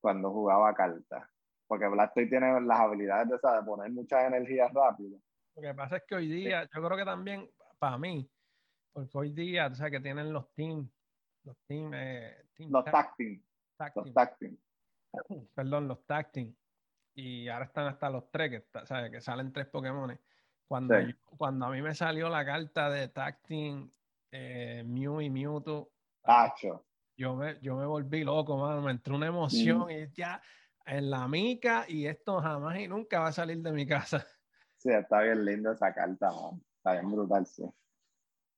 Speaker 2: cuando jugaba cartas. Porque Blastoise tiene las habilidades de, esa, de poner muchas energías rápido.
Speaker 3: Lo que pasa es que hoy día, yo creo que también, para mí, porque hoy día, tú sabes que tienen los teams, los teams, eh, team
Speaker 2: Los
Speaker 3: tag-
Speaker 2: tag team,
Speaker 3: tag
Speaker 2: los
Speaker 3: team,
Speaker 2: tag team.
Speaker 3: perdón, los tag team. Y ahora están hasta los tres, que, está- ¿sabes? que salen tres Pokémon. Cuando,
Speaker 2: Sí.
Speaker 3: yo- cuando a mí me salió la carta de tag team, eh, Mew y Mewtwo,
Speaker 2: Tacho.
Speaker 3: yo me, yo me volví loco, mano. Me entró una emoción
Speaker 2: Mm.
Speaker 3: y ya en la mica y esto jamás y nunca va a salir de mi casa.
Speaker 2: Sí, está bien linda esa carta, man. Está bien brutal, sí.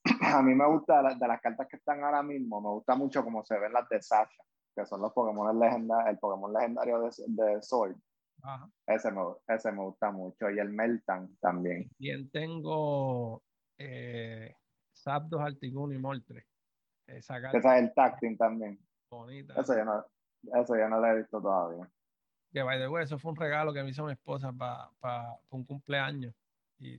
Speaker 2: A mí me gusta, de las cartas que están ahora mismo, me gusta mucho cómo se ven las de Sasha. Que son los Pokémon legendarios, el Pokémon legendario de, de Sword. Ese, me, ese me gusta mucho. Y el Meltan también.
Speaker 3: Bien, tengo eh, Zapdos, Articuno y Moltre.
Speaker 2: Esa, Esa es el Tacting también. Bonita. Eso ya, no, eso ya no lo he visto todavía.
Speaker 3: Que by the way, eso fue un regalo que me hizo mi esposa para un cumpleaños. Y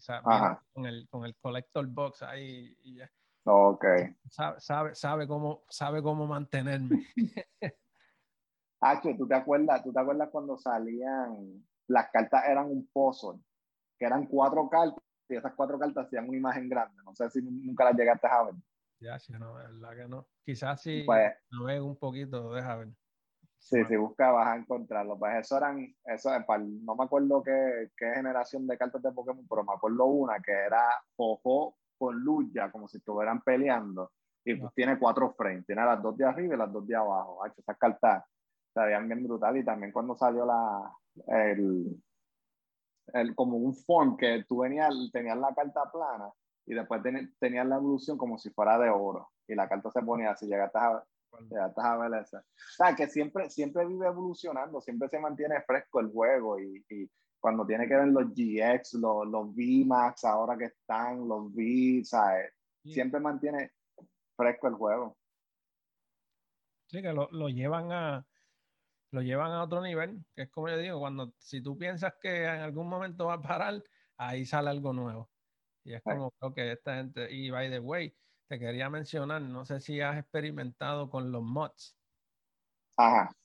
Speaker 3: con el, con el collector box ahí y ya.
Speaker 2: Ok.
Speaker 3: Sabe, sabe, sabe, cómo, sabe cómo mantenerme.
Speaker 2: Hacho, ¿tú te acuerdas? ¿Tú te acuerdas cuando salían las cartas eran un puzzle, que eran cuatro cartas y esas cuatro cartas hacían una imagen grande? No sé si nunca las llegaste a ver.
Speaker 3: Ya, sí, no, es verdad que no. Quizás si pues, lo ves un poquito, deja ver.
Speaker 2: Sí, si buscas vas a encontrarlo. Pues eso eran, eso, no me acuerdo qué, qué, generación de cartas de Pokémon, pero me acuerdo una que era Jojo con Luya, como si estuvieran peleando. Y pues tiene cuatro frames, tiene las dos de arriba y las dos de abajo. esas cartas se veían bien brutal. Y también cuando salió la, el, el, como un form que tú venías, tenías la carta plana y después tenías la evolución como si fuera de oro. Y la carta se ponía así, llegaste a, llegaste a ver esa. O sea, que siempre, siempre vive evolucionando, siempre se mantiene fresco el juego y, y cuando tiene que ver los GX, los, los VMAX, ahora que están, los V, ¿sabes? Siempre mantiene fresco el juego.
Speaker 3: Sí, que lo, lo, llevan a lo llevan a otro nivel, que es como yo digo, cuando si tú piensas que en algún momento va a parar, ahí sale algo nuevo. Y es como, ok, esta gente, y by the way, te quería mencionar, no sé si has experimentado con los mods.
Speaker 2: Ajá.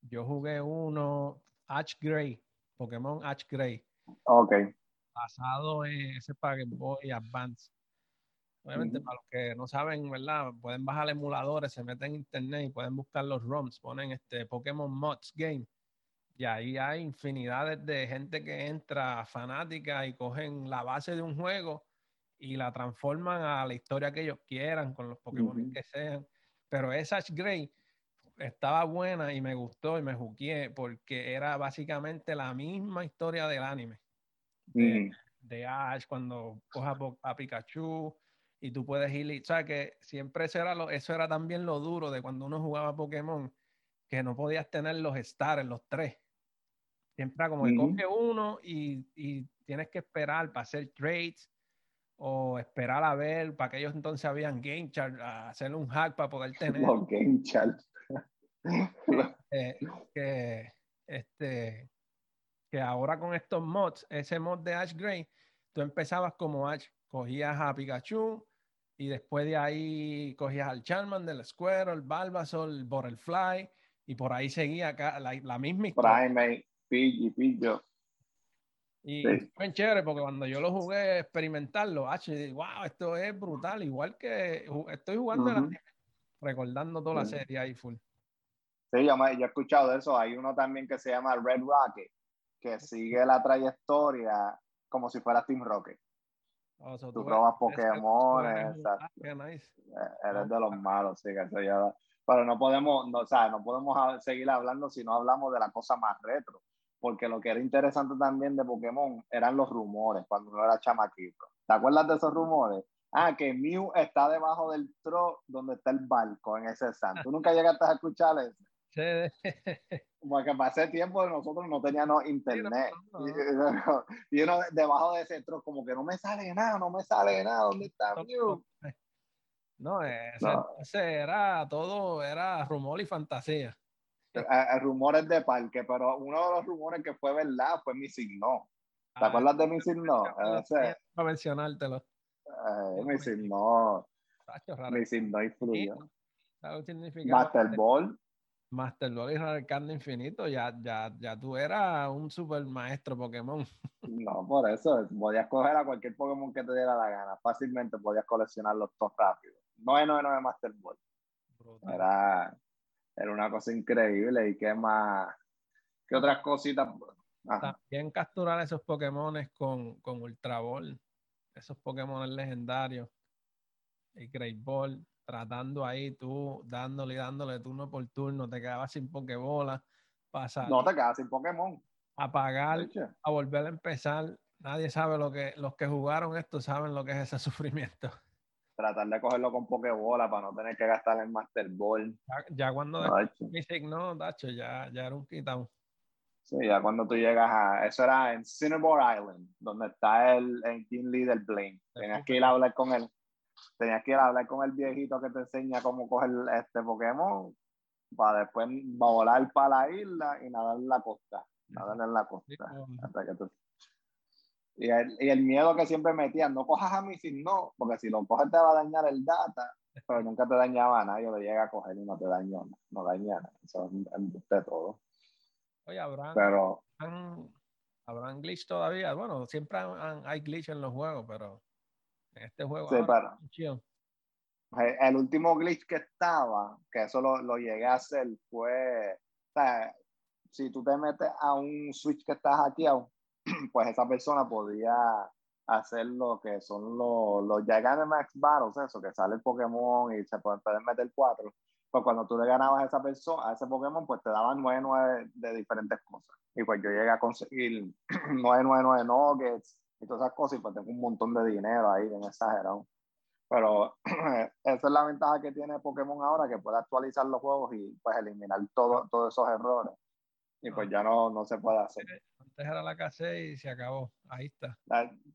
Speaker 3: Yo jugué uno, Ash Gray, Pokémon Ash Gray.
Speaker 2: Ok.
Speaker 3: Basado en ese para Game Boy Advance. Obviamente, para los que no saben, ¿verdad? Pueden bajar emuladores, se meten en internet y pueden buscar los ROMs, ponen este Pokémon Mods Game. Y ahí hay infinidades de gente que entra fanática y cogen la base de un juego y la transforman a la historia que ellos quieran, con los Pokémon que sean. Pero esa Ash Gray estaba buena y me gustó y me juqué porque era básicamente la misma historia del anime. De, Ash cuando coja a Pikachu y tú puedes ir, o sea que siempre eso era, lo, eso era también lo duro de cuando uno jugaba Pokémon, que no podías tener los stars, los tres. Siempre era como que coge uno y, y, tienes que esperar para hacer trades o esperar a ver, para que ellos entonces habían game chart, hacerle un hack para poder tener.
Speaker 2: Los game charts.
Speaker 3: Eh, que, este, que ahora con estos mods, ese mod de Ash Gray, tú empezabas como Ash, cogías a Pikachu y después de ahí cogías al Charmander, el Squirtle, el Bulbasaur, el Butterfly y por ahí seguía acá la, la misma
Speaker 2: historia. Prime, Pidgey, Pidgeot.
Speaker 3: Y fue chévere porque cuando yo lo jugué, experimentarlo, H, wow, esto es brutal, igual que estoy jugando, recordando toda la serie ahí full.
Speaker 2: Sí, yo, he escuchado eso. Hay uno también que se llama Red Rocket, que sigue la trayectoria como si fuera Team Rocket. Oh, tú, probas Pokémon, ah, eh, eres de los malos, sí, que Pero no podemos, no, o sea, no podemos seguir hablando si no hablamos de la cosa más retro porque lo que era interesante también de Pokémon eran los rumores cuando uno era chamaquito. ¿Te acuerdas de esos rumores? Ah, que Mew está debajo del tro donde está el barco en ese santo. ¿Tú nunca llegaste a escuchar eso? Sí. Porque pasé tiempo nosotros no teníamos internet. Y, uno debajo de ese tro como que no me sale nada, no me sale nada. ¿Dónde está Mew?
Speaker 3: No, ese, era todo, era rumor y fantasía
Speaker 2: a, rumores de parque, pero uno de los rumores que fue verdad fue mi signo. ¿Te ah, acuerdas de mi signo?
Speaker 3: Para mencionártelo.
Speaker 2: Eh, mi signo. Mi signo influyó. Master Ball.
Speaker 3: Master Ball y Radicando Infinito, ya, ya, ya tú eras un super maestro Pokémon.
Speaker 2: No, por eso, podías coger a cualquier Pokémon que te diera la gana, fácilmente podías coleccionarlos todos rápido. No es de Master Ball. Era, era una cosa increíble. ¿Y qué más? ¿Qué otras cositas?
Speaker 3: También capturar esos Pokémon con, con Ultra Ball, esos Pokémon legendarios y Great Ball, tratando ahí tú, dándole y dándole turno por turno, te quedabas sin Pokébola, pasar.
Speaker 2: No te quedabas sin Pokémon.
Speaker 3: Apagar, a volver a empezar. Nadie sabe lo que, los que jugaron esto saben lo que es ese sufrimiento.
Speaker 2: Tratar de cogerlo con pokebola para no tener que gastar el Master Ball.
Speaker 3: Ya, ya cuando Mystic no, Dacho, ya, ya era un quitado.
Speaker 2: Sí, ya cuando tú llegas a. Eso era en Cinnamon Island, donde está el, el King Leader Blaine. Tenías que ir a hablar con él. Tenías que ir a hablar con el viejito que te enseña cómo coger este Pokémon para después volar para la isla y nadar en la costa. Nadar en la costa. Hasta que tú y el, y el, miedo que siempre metían, no cojas a mí si no, porque si lo coges te va a dañar el data, pero nunca te dañaba nada, yo lo llega a coger y no te dañó, no daña nada, eso es de todo.
Speaker 3: Oye, Abraham,
Speaker 2: pero,
Speaker 3: ¿habrán glitch todavía? Bueno, siempre hay glitch en los juegos, pero en este juego...
Speaker 2: Sí, pero, el último glitch que estaba, que eso lo, lo llegué a hacer, fue, o sea, si tú te metes a un switch que está hackeado, pues esa persona podía hacer lo que son los, los Gigantamax Battles, eso, que sale el Pokémon y se pueden, meter cuatro. Pues cuando tú le ganabas a esa persona, a ese Pokémon, pues te daban nueve, nueve de diferentes cosas. Y pues yo llegué a conseguir nueve, nueve, nueve nuggets y todas esas cosas, y pues tengo un montón de dinero ahí, bien exagerado. Pero esa es la ventaja que tiene Pokémon ahora, que puede actualizar los juegos y pues eliminar todo, todos esos errores. Y pues ya no, no se puede hacer
Speaker 3: era la casa y se acabó. Ahí está.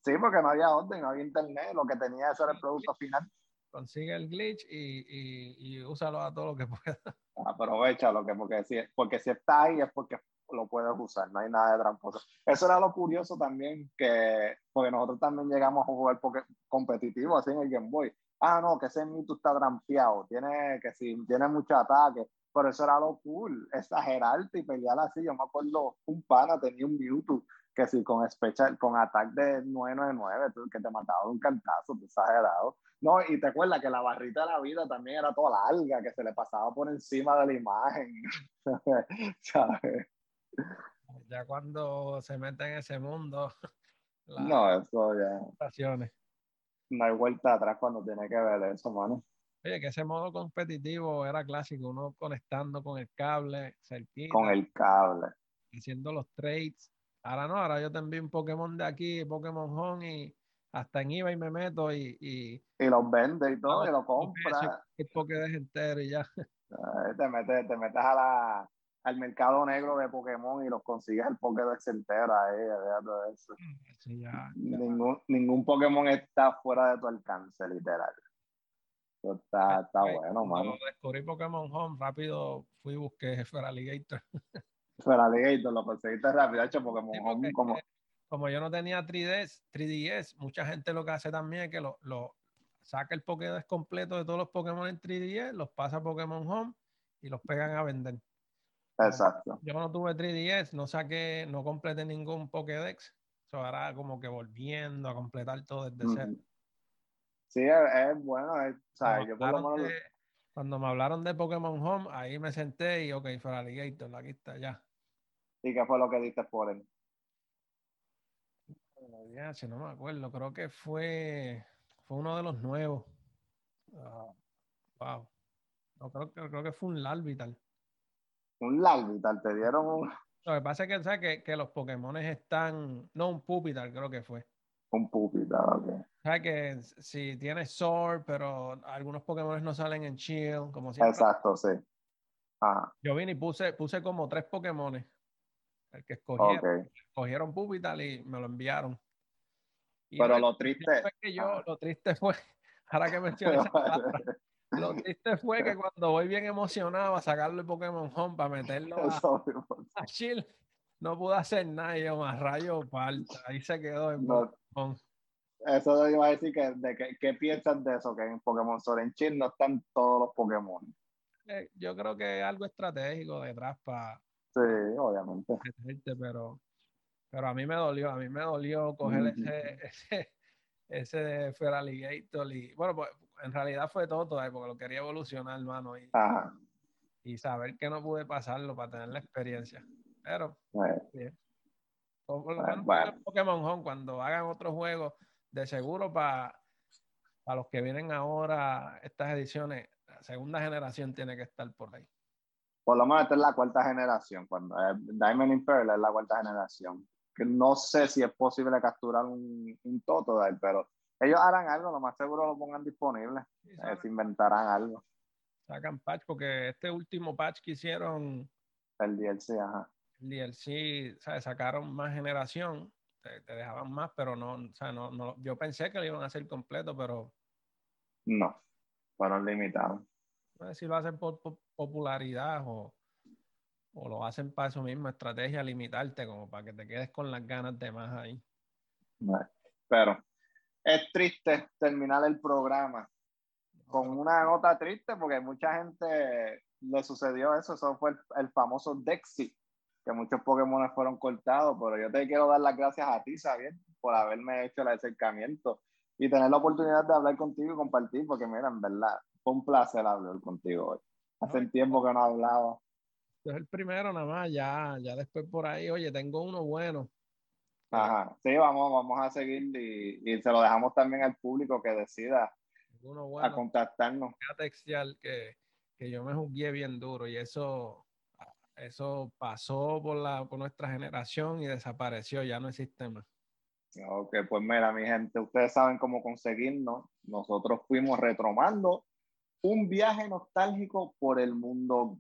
Speaker 2: Sí, porque no había orden, no había internet. Lo que tenía eso era el producto final.
Speaker 3: Consigue el glitch y, y, y úsalo a todo lo que pueda.
Speaker 2: Aprovechalo, que porque si, porque si está ahí es porque lo puedes usar, no hay nada de tramposo. Eso era lo curioso también, que porque nosotros también llegamos a jugar porque, competitivo así en el Game Boy. Ah, no, que ese Mewtwo está trampeado, tiene que si tiene mucho ataque, pero eso era lo cool, exagerarte y pelear así. Yo me acuerdo, un pana tenía un Mewtwo que sí, con special, con ataque de 999, que te mataba de un cantazo, exagerado. No, y te acuerdas que la barrita de la vida también era toda larga, que se le pasaba por encima de la imagen. ¿Sabes?
Speaker 3: Ya cuando se mete en ese mundo.
Speaker 2: no, eso ya. No hay vuelta atrás cuando tiene que ver eso, mano.
Speaker 3: Oye, que ese modo competitivo era clásico, uno conectando con el cable, cerquita.
Speaker 2: Con el cable.
Speaker 3: Haciendo los trades. Ahora no, ahora yo te envío un Pokémon de aquí, Pokémon Home, y hasta en eBay me meto y... Y,
Speaker 2: y los vende y todo, y lo compra.
Speaker 3: El Pokédex entero y ya.
Speaker 2: Te metes, te metes a la, al mercado negro de Pokémon y los consigues el Pokédex entero ahí, todo eso. Sí, ya, Ningún, ningún Pokémon está fuera de tu alcance, literal está, está bueno, mano.
Speaker 3: Cuando descubrí Pokémon Home, rápido fui y busqué Feraligator.
Speaker 2: Feraligator, lo conseguiste rápido, hecho Pokémon Home como...
Speaker 3: Como yo no tenía 3DS, 3DS, mucha gente lo que hace también es que lo, lo saca el Pokédex completo de todos los Pokémon en 3DS, los pasa a Pokémon Home y los pegan a vender.
Speaker 2: Exacto.
Speaker 3: Yo no tuve 3DS, no saqué, no completé ningún Pokédex. Eso ahora como que volviendo a completar todo desde cero.
Speaker 2: Sí, es, bueno.
Speaker 3: cuando me hablaron de Pokémon Home, ahí me senté y, ok, fue Alligator, aquí está, ya.
Speaker 2: ¿Y qué fue lo que diste por él?
Speaker 3: No me acuerdo, creo que fue, fue uno de los nuevos. Ah, wow. No, creo, creo que fue un Larvital.
Speaker 2: Un Larvital, te dieron un.
Speaker 3: Lo que pasa es que, ¿sabes? Que, que los Pokémon están. No, un Pupital, creo que fue.
Speaker 2: Un Pupital, ok.
Speaker 3: ¿Sabes que si tienes Sword, pero algunos Pokémon no salen en Chill, como siempre?
Speaker 2: Exacto, sí.
Speaker 3: Yo vine y puse, puse como tres Pokémon. El que escogieron, escogieron Pupital y me lo enviaron.
Speaker 2: pero lo triste.
Speaker 3: Fue que yo, Lo triste fue, ahora que mencioné esa palabra, lo triste fue que cuando voy bien emocionado a sacarle Pokémon Home para meterlo a, Chill, no pude hacer nada. yo más rayo falta. Ahí se quedó en Pokémon.
Speaker 2: Eso iba a decir que, de ¿qué piensas de eso? Que en Pokémon Sword en Chill no están todos los Pokémon.
Speaker 3: Eh, yo creo que es algo estratégico detrás para.
Speaker 2: Sí, obviamente.
Speaker 3: Pero, pero a mí me dolió, a mí me dolió coger ese, ese, ese Feraligator y bueno, pues en realidad fue todo, porque lo quería evolucionar, hermano, y, y saber que no pude pasarlo para tener la experiencia. Pero, bien. Por lo menos Pokémon Home, cuando hagan otro juego, de seguro para los que vienen ahora, estas ediciones, la segunda generación tiene que estar por ahí.
Speaker 2: Por lo menos esta es la cuarta generación, cuando eh, Diamond in Pearl es la cuarta generación. Que no sé si es posible capturar un, un Totodile, pero ellos harán algo, lo más seguro lo pongan disponible. Eh, se inventarán algo.
Speaker 3: Sacan patch, porque este último patch que hicieron.
Speaker 2: El DLC, ajá.
Speaker 3: El DLC, ¿sabes? sacaron más generación, te, dejaban más, pero no, o sea, no, no, yo pensé que lo iban a hacer completo, pero.
Speaker 2: No, fueron limitados.
Speaker 3: No sé si lo hacen por, popularidad o, o lo hacen para eso mismo, estrategia, limitarte, como para que te quedes con las ganas de más ahí.
Speaker 2: Pero es triste terminar el programa con una nota triste porque mucha gente le sucedió eso, eso fue el, famoso Dexy, que muchos Pokémon fueron cortados, pero yo te quiero dar las gracias a ti, Xavier, por haberme hecho el acercamiento y tener la oportunidad de hablar contigo y compartir, porque mira, en verdad, fue un placer hablar contigo hoy. Hace tiempo que no hablaba.
Speaker 3: Este es el primero nada más, ya, ya después por ahí, oye, tengo uno bueno.
Speaker 2: Ajá, sí, vamos, vamos a seguir y, y se lo dejamos también al público que decida a contactarnos.
Speaker 3: A que, que yo me jugué bien duro y eso, eso pasó por, la, por nuestra generación y desapareció, ya no existe más.
Speaker 2: Ok, pues mira, mi gente, ustedes saben cómo conseguirnos. Nosotros fuimos retromando un viaje nostálgico por el mundo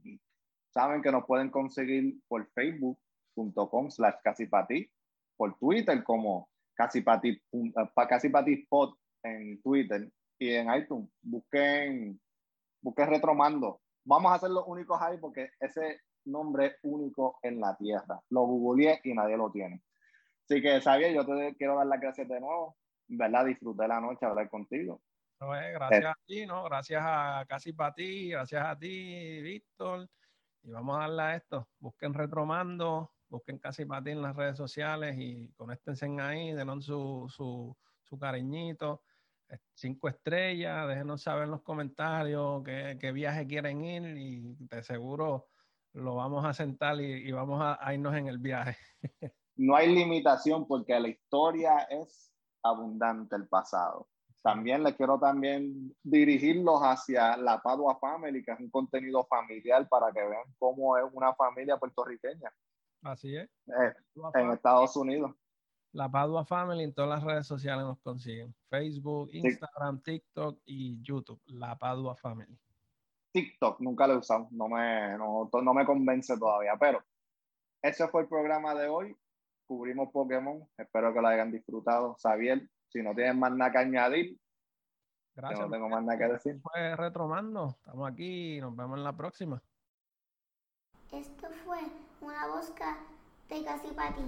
Speaker 2: Saben que nos pueden conseguir por facebook.com slash casipati, por Twitter como casipati, eh, spot en Twitter y en iTunes. Busquen, busquen Retromando. Vamos a ser los únicos ahí porque ese nombre único en la tierra. Lo googleé y nadie lo tiene. Así que, Xavier, yo te quiero dar las gracias de nuevo. ¿Verdad? Disfruté la noche hablar contigo.
Speaker 3: Eh, gracias a ti, ¿no? Gracias a Casi para ti, gracias a ti, Víctor. Y vamos a darle a esto. Busquen Retromando, busquen Casi para ti en las redes sociales y conéctense ahí, denos su, su, su cariñito. Cinco estrellas, déjenos saber en los comentarios qué, qué viaje quieren ir y de seguro lo vamos a sentar y, vamos a, irnos en el viaje.
Speaker 2: no hay limitación porque la historia es abundante el pasado. También les quiero también dirigirlos hacia la Padua Family, que es un contenido familiar para que vean cómo es una familia puertorriqueña.
Speaker 3: Así es.
Speaker 2: Eh, en Estados Unidos.
Speaker 3: La Padua Family en todas las redes sociales nos consiguen. Facebook, Instagram, TikTok y YouTube. La Padua Family.
Speaker 2: TikTok nunca lo he usado, no me, no, no me convence todavía, pero ese fue el programa de hoy. Cubrimos Pokémon, espero que lo hayan disfrutado. Xavier, si no tienen más nada que añadir,
Speaker 3: Gracias.
Speaker 2: no tengo más nada que decir.
Speaker 3: Fue Retromando. Estamos aquí y nos vemos en la próxima.
Speaker 1: Esto fue una bosca de casi para ti.